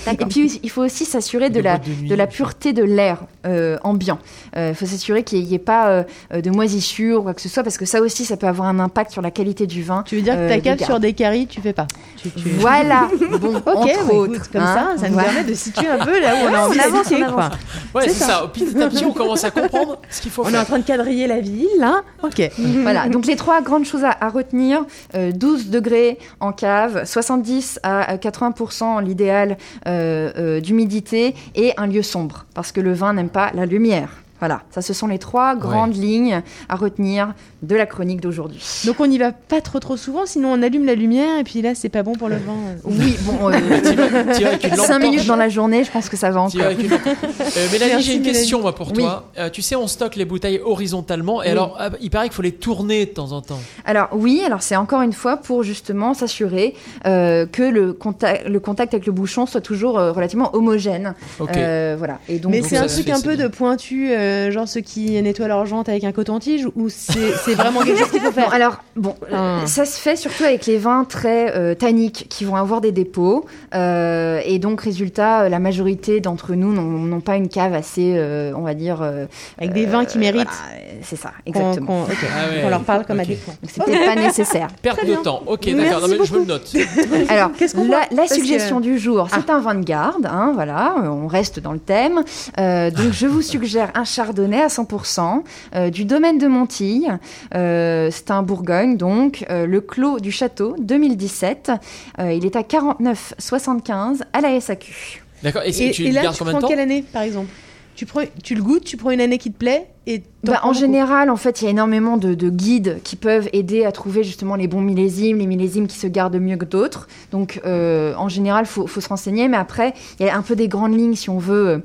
ça. Et puis il faut aussi s'assurer de la, de la pureté de l'air euh, ambiant. Euh, Il faut s'assurer qu'il n'y ait pas euh, euh, de moisissure ou quoi que ce soit parce que ça aussi ça peut avoir un impact sur la qualité du vin. Tu veux dire que euh, ta cave sur des caries, tu fais pas tu, tu- Voilà, [LAUGHS] bon, Ok, entre bah, écoute, autres. comme hein. ça, ça nous Voilà. permet de situer un peu là où on a envie on avance, quoi. Ouais, C'est ça. ça. Petit à petit, on commence à comprendre ce qu'il faut On est en faire. train de quadriller la ville, là. Ok. Voilà, donc les trois grandes choses à, retenir, euh, 12 degrés en cave, 70 à 80% l'idéal euh, euh, d'humidité et un lieu sombre, parce que le vin n'aime pas la lumière. Voilà, ça ce sont les trois grandes lignes à retenir de la chronique d'aujourd'hui. Donc on n'y va pas trop trop souvent, sinon on allume la lumière et puis là c'est pas bon pour le vent. Oui, bon, euh, [LAUGHS] 5 minutes dans la journée, je pense que ça va encore. Euh, [LAUGHS] Mélanie, j'ai une question moi pour toi. Euh, tu sais, on stocke les bouteilles horizontalement et Oui. alors ah, il paraît qu'il faut les tourner de temps en temps. Alors oui, alors c'est encore une fois pour justement s'assurer euh, que le contact, le contact avec le bouchon soit toujours euh, relativement homogène. Ok. Euh, voilà. Et donc, Mais c'est un truc un peu bien. de pointu, euh, genre ceux qui nettoient leur jante avec un coton-tige, ou c'est c'est vraiment quelque chose qu'il faut [LAUGHS] faire Bon, alors, bon, euh, Ah. ça se fait surtout avec les vins très euh, tanniques qui vont avoir des dépôts. euh, et donc, résultat, la majorité d'entre nous n'ont pas une cave assez, euh, on va dire. euh, Avec des vins qui méritent. voilà, c'est ça, exactement. ok. Ah ouais. On leur parle comme à des points. Donc, c'est peut-être pas nécessaire. [LAUGHS] Perte de temps. Ok, d'accord. Je me le note. [LAUGHS] Alors, Qu'est-ce qu'on la, la que- suggestion du jour, c'est un vin de garde, hein, voilà, on reste dans le thème. Euh, donc, je vous suggère un chardonnay à 100% euh, du domaine de Montille. Euh, c'est un Bourgogne, donc euh, le Clos du Château 2017. Euh, il est à 49,75 à la SAQ. D'accord. Et, Et, tu et le là, gardes tu combien de prends quelle année, par exemple? Tu, prends, tu le goûtes, tu prends une année qui te plaît et Bah, en général, en fait, il y a énormément de, de guides qui peuvent aider à trouver justement les bons millésimes, les millésimes qui se gardent mieux que d'autres. Donc, euh, en général, faut, faut se renseigner. Mais après, il y a un peu des grandes lignes si on veut.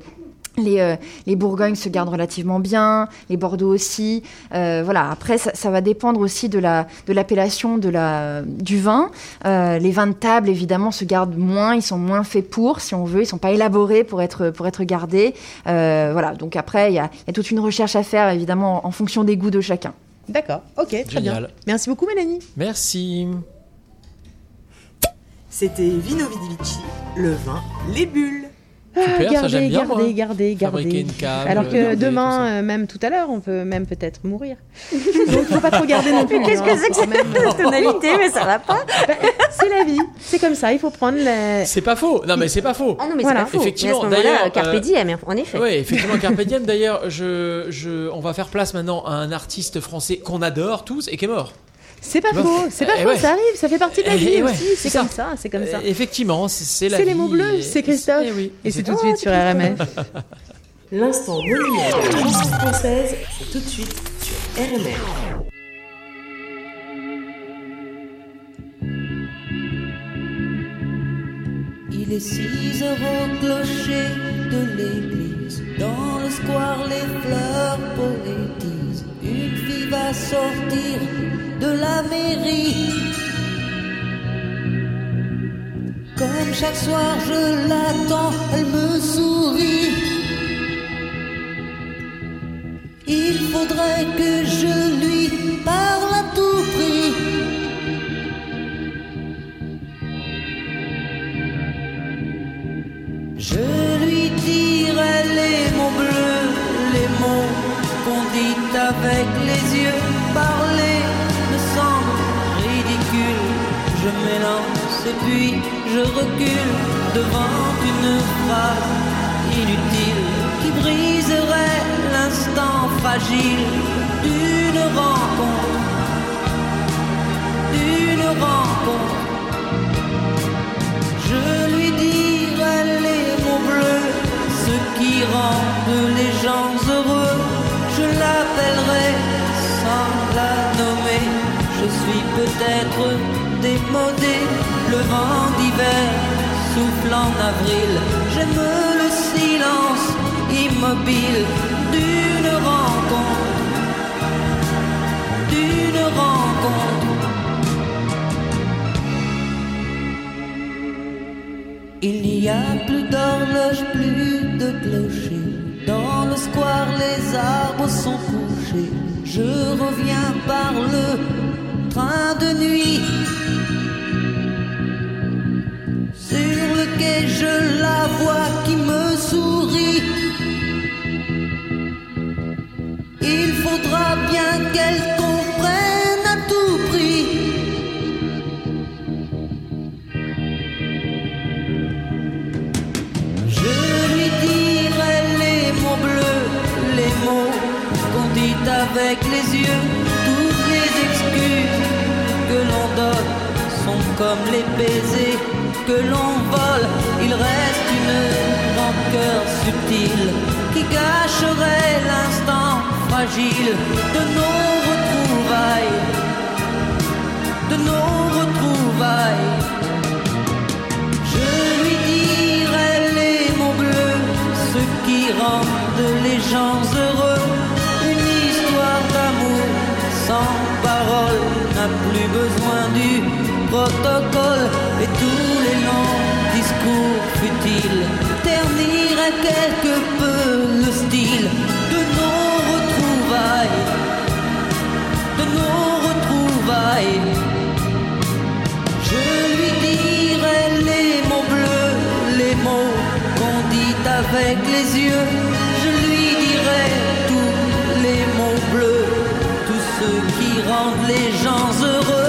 Les, euh, les Bourgognes se gardent relativement bien, les Bordeaux aussi. Euh, voilà. Après, ça, ça va dépendre aussi de la de l'appellation de la du vin. Euh, les vins de table, évidemment, se gardent moins. Ils sont moins faits pour, si on veut. Ils sont pas élaborés pour être pour être gardés. Euh, voilà. Donc après, il y a, il y a toute une recherche à faire, évidemment, en, en fonction des goûts de chacun. D'accord, ok, très Génial. bien. Merci beaucoup, Mélanie. Merci. C'était Vino Vidivici, le vin, les bulles. Super, ça, gardez, j'aime bien, moi. gardez. une cave, Alors que garder, demain, ça. euh, même tout à l'heure, on peut même peut-être mourir. [LAUGHS] Donc, faut pas trop garder non plus. Qu'est-ce hein, que c'est que cette même, euh, tonalité Mais ça va pas. Bah, c'est la vie, c'est comme ça, il faut prendre la... C'est pas faux. Non, mais c'est pas faux. Ah non, mais Voilà. c'est pas faux. Effectivement, d'ailleurs, Carpe euh, diem, en effet. Oui, effectivement, Carpe Diem. D'ailleurs, je, je, on va faire place maintenant à un artiste français qu'on adore tous et qui est mort. C'est pas faux, c'est pas Eh faux, ouais. ça arrive, ça fait partie de la Eh vie ouais, aussi, c'est c'est comme ça. ça, c'est comme ça. Effectivement, c'est c'est la C'est vie. les mots bleus, c'est Christophe. Eh oui. Et c'est tout de suite sur RMF. L'instant monument de la chanson française, c'est tout de suite sur RMF. Il est 6 heures au clocher de l'église. Dans le square, les fleurs poétisent. Une fille va sortir de la mairie. Comme chaque soir, je l'attends, elle me sourit. Il faudrait que je lui parle à tout prix. Je lui dirai les mots bleus, les mots qu'on dit avec les yeux. Je m'élance et puis je recule devant une phrase inutile qui briserait l'instant fragile d'une rencontre. D'une rencontre. Je lui dirai les mots bleus, ce qui rendent les gens heureux. Je l'appellerai sans la nommer. Je suis peut-être démodé, le vent d'hiver souffle en avril. J'aime le silence immobile d'une rencontre. D'une rencontre. Il n'y a plus d'horloge, plus de clocher. Dans le square, les arbres sont couchés. Je reviens par le train de nuit. Avec les yeux. Toutes les excuses que l'on donne sont comme les baisers que l'on vole. Il reste une rancœur subtile qui gâcherait l'instant fragile de nos retrouvailles, de nos plus besoin du protocole et tous les longs discours futiles terniraient quelque peu le style de nos retrouvailles, de nos retrouvailles. Je lui dirai les mots bleus, les mots qu'on dit avec les yeux. Les gens heureux.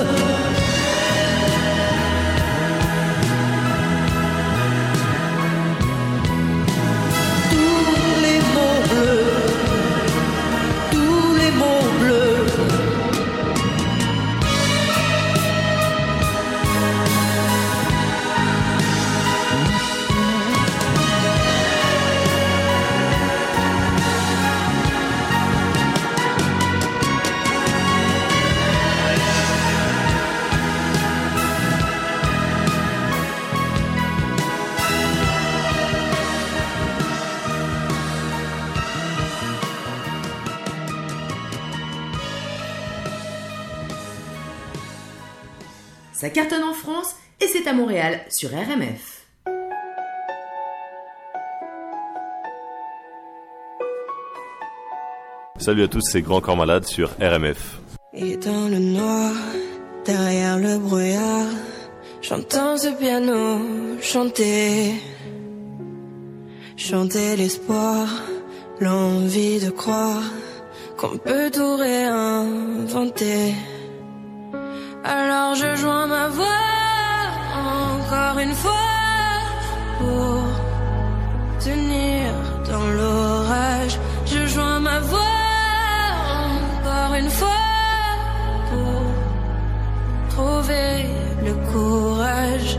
Ça cartonne en France et c'est à Montréal sur RMF. Salut à tous, c'est Grand Corps Malade sur RMF. Et dans le noir, derrière le brouillard, j'entends ce piano chanter. Chanter l'espoir, l'envie de croire qu'on peut tout réinventer. Alors je joins encore une fois pour tenir dans l'orage. Je joins ma voix encore une fois pour trouver le courage.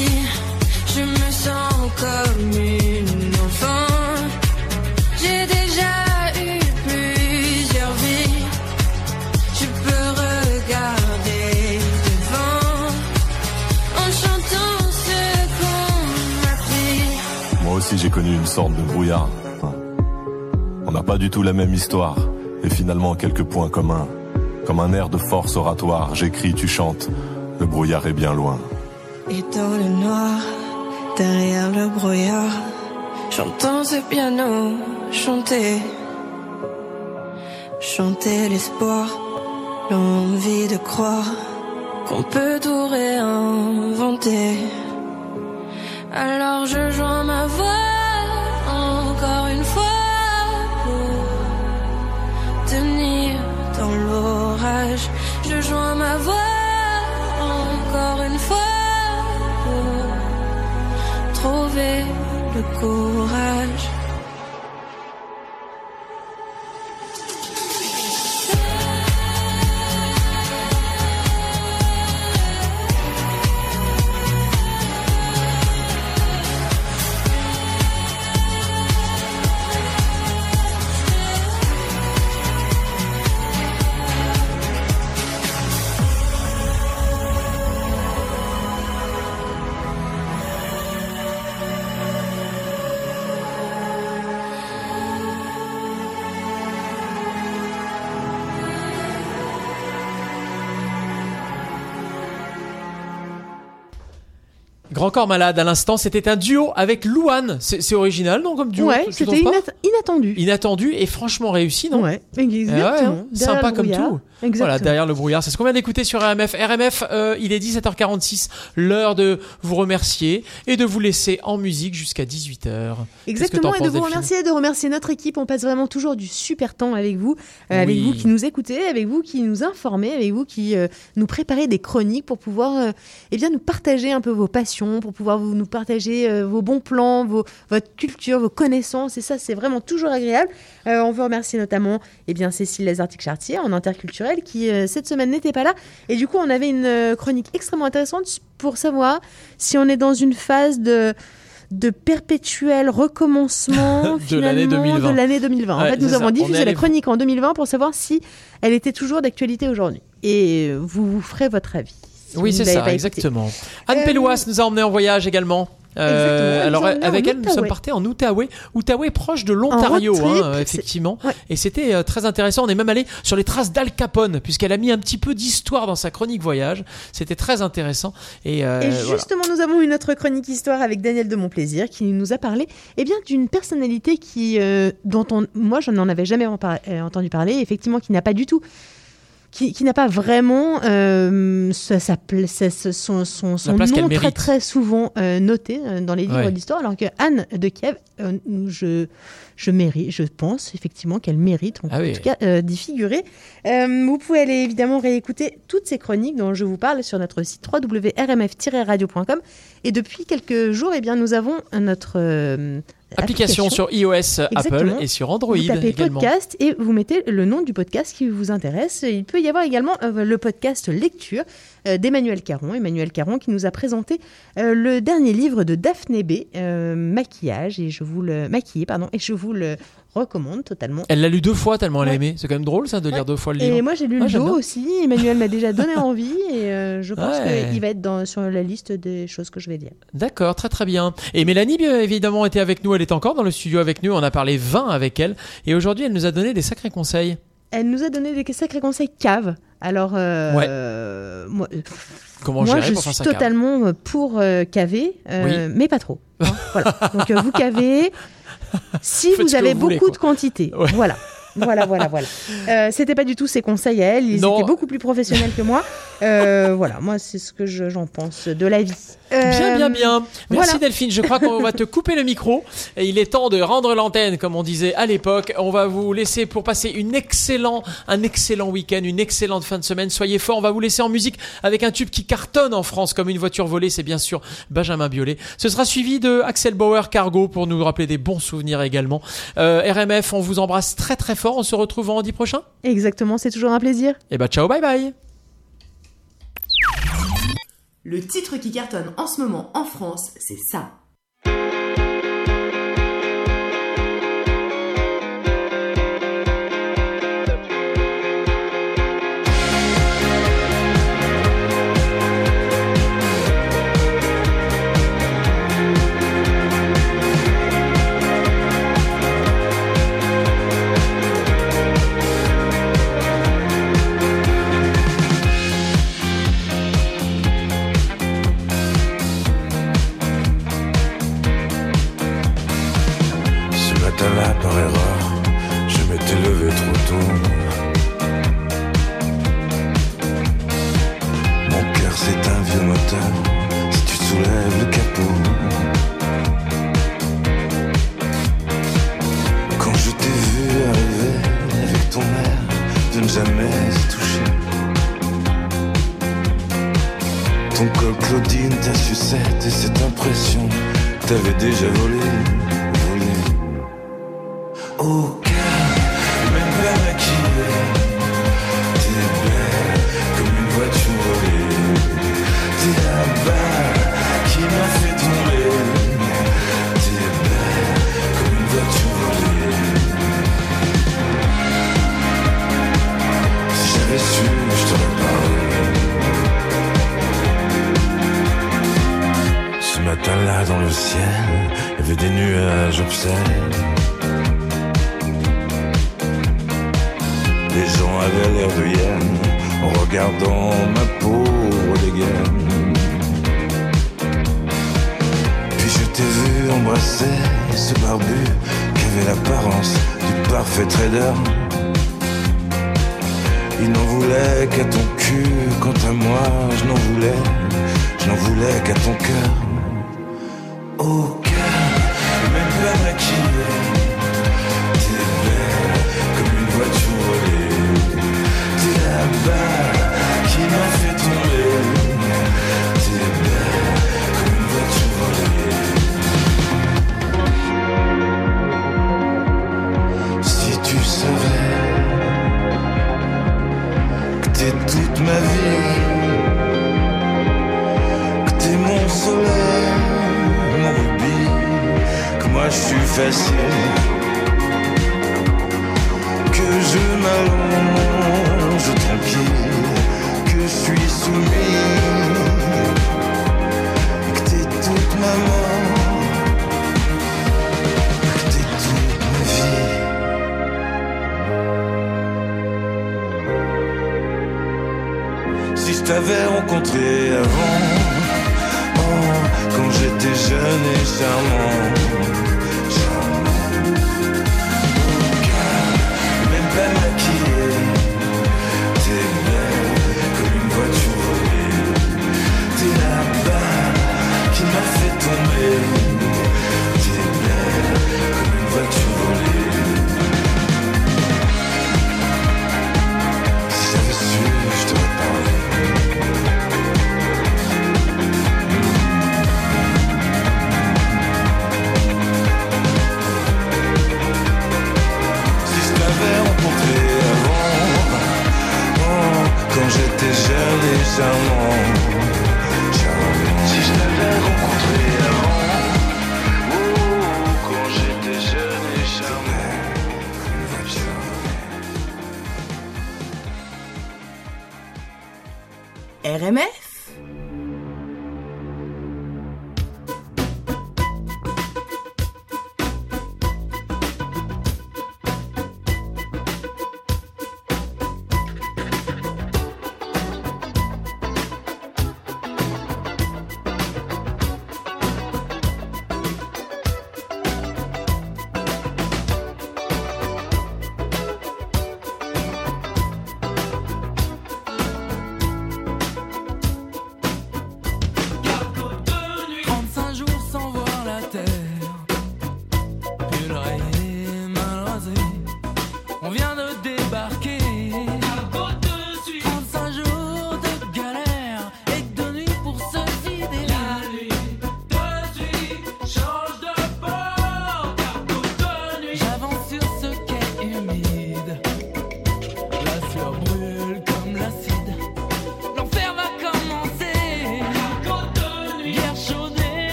sorte de brouillard. On n'a pas du tout la même histoire, et finalement quelques points communs. Comme un air de force oratoire, j'écris, tu chantes, le brouillard est bien loin. Et dans le noir, derrière le brouillard, j'entends ce piano chanter. Chanter l'espoir, l'envie de croire qu'on peut tout réinventer. Alors je joins ma voix encore une fois pour tenir dans l'orage. Je joins ma voix encore une fois pour de courage. Grand Corps Malade, à l'instant, c'était un duo avec Louane. C'est original, non, comme duo? Ouais, c'était inat- inattendu. Inattendu et franchement réussi, non? Ouais, Eh ouais, hein, Sympa comme tout. Exactement. Voilà, derrière le brouillard. C'est ce qu'on vient d'écouter sur RMF. RMF, euh, il est 17h46. L'heure de vous remercier et de vous laisser en musique jusqu'à 18h. Exactement, et de vous remercier, de remercier notre équipe. On passe vraiment toujours du super temps avec vous, euh, avec vous qui nous écoutez, avec vous qui nous informez, avec vous qui euh, nous préparez des chroniques pour pouvoir eh bien, nous partager un peu vos passions, pour pouvoir vous, nous partager vos bons plans, vos, votre culture, vos connaissances. Et ça, c'est vraiment toujours agréable. On veut remercier notamment eh bien, Cécile Lazartic-Chartier en interculturel qui, euh, cette semaine, n'était pas là. Et du coup, on avait une euh, chronique extrêmement intéressante pour savoir si on est dans une phase de de perpétuel recommencement [LAUGHS] De l'année finalement, 2020. de l'année 2020. en fait, nous avons ça. Diffusé allé- la chronique en 2020 pour savoir si elle était toujours d'actualité aujourd'hui. Et euh, vous vous ferez votre avis. si Oui, c'est ça, exactement. Anne Euh, nous a emmenés en voyage également. Euh, alors avec elle, nous sommes partis en Outaouais. Outaouais proche de l'Ontario, hein, effectivement. Et c'était euh, très intéressant. On est même allé sur les traces d'Al Capone, puisqu'elle a mis un petit peu d'histoire dans sa chronique voyage. C'était très intéressant. Et, euh, Et voilà. justement, nous avons une autre chronique histoire avec Daniel de Montplaisir qui nous a parlé eh bien, d'une personnalité qui, dont on, moi, je n'en avais jamais entendu parler, effectivement, qui n'a pas du tout. Qui, qui n'a pas vraiment euh, sa, sa pla- sa- sa- son, nom très souvent euh, noté euh, dans les livres Ouais. d'histoire, alors que Anne de Kiev, euh, je, je, mérite, je pense effectivement qu'elle mérite en, Ah oui. tout cas d'y figurer. Vous pouvez aller évidemment réécouter toutes ces chroniques dont je vous parle sur notre site www.rmf-radio.com. Et depuis quelques jours, eh bien, nous avons notre Application sur iOS, Apple et sur Android Vous tapez également. podcast et vous mettez le nom du podcast qui vous intéresse. Il peut y avoir également euh, le podcast lecture euh, d'Emmanuel Caron. Emmanuel Caron qui nous a présenté euh, le dernier livre de Daphné B, euh, maquillage et je vous le maquiller pardon et je vous le recommande totalement. Elle l'a lu deux fois tellement elle a aimé. C'est quand même drôle ça de lire deux fois le livre. Et moi j'ai lu le dos aussi. Emmanuel m'a déjà donné [LAUGHS] envie et euh, je pense qu'il va être dans, sur la liste des choses que je vais dire. D'accord, très très bien. Et Mélanie, bien évidemment, était avec nous. Elle est encore dans le studio avec nous. On a parlé vin avec elle. Et aujourd'hui, elle nous a donné des sacrés conseils. Elle nous a donné des sacrés conseils cave. Alors, euh, Ouais. euh, moi, Comment moi je pour suis totalement pour euh, caver, euh, Oui. mais pas trop. hein, voilà. [LAUGHS] Donc, euh, vous cavez si vous avez vous beaucoup de quantité. Voilà. Voilà, voilà, voilà. Euh, C'était pas du tout ses conseils à elle. Ils Non. étaient beaucoup plus professionnels que moi. Euh, voilà, moi, c'est ce que je- j'en pense de la vie. Bien, bien, Euh, bien. Merci voilà. Delphine. Je crois qu'on va te couper le micro. Et il est temps de rendre l'antenne, comme on disait à l'époque. On va vous laisser pour passer une excellent, un excellent week-end, une excellente fin de semaine. Soyez forts. On va vous laisser en musique avec un tube qui cartonne en France comme une voiture volée. C'est bien sûr Benjamin Biolay. Ce sera suivi de Axel Bauer Cargo pour nous rappeler des bons souvenirs également. Euh, RMF, on vous embrasse très très fort. On se retrouve vendredi prochain. Exactement, c'est toujours un plaisir. Et bah ciao, bye bye. Le titre qui cartonne en ce moment en France, c'est ça. jamais se toucher. Ton col Claudine, ta sucette et cette impression, t'avais déjà volé, volé. Oh, il y avait des nuages obscènes. Les gens avaient l'air de hyènes en regardant ma pauvre dégaine. Puis je t'ai vu embrasser ce barbu qui avait l'apparence du parfait trader. Il n'en voulait qu'à ton cul, quant à moi, je n'en voulais, je n'en voulais qu'à ton cœur. oh m'avait rencontré avant, oh, quand j'étais jeune et charmant. zone.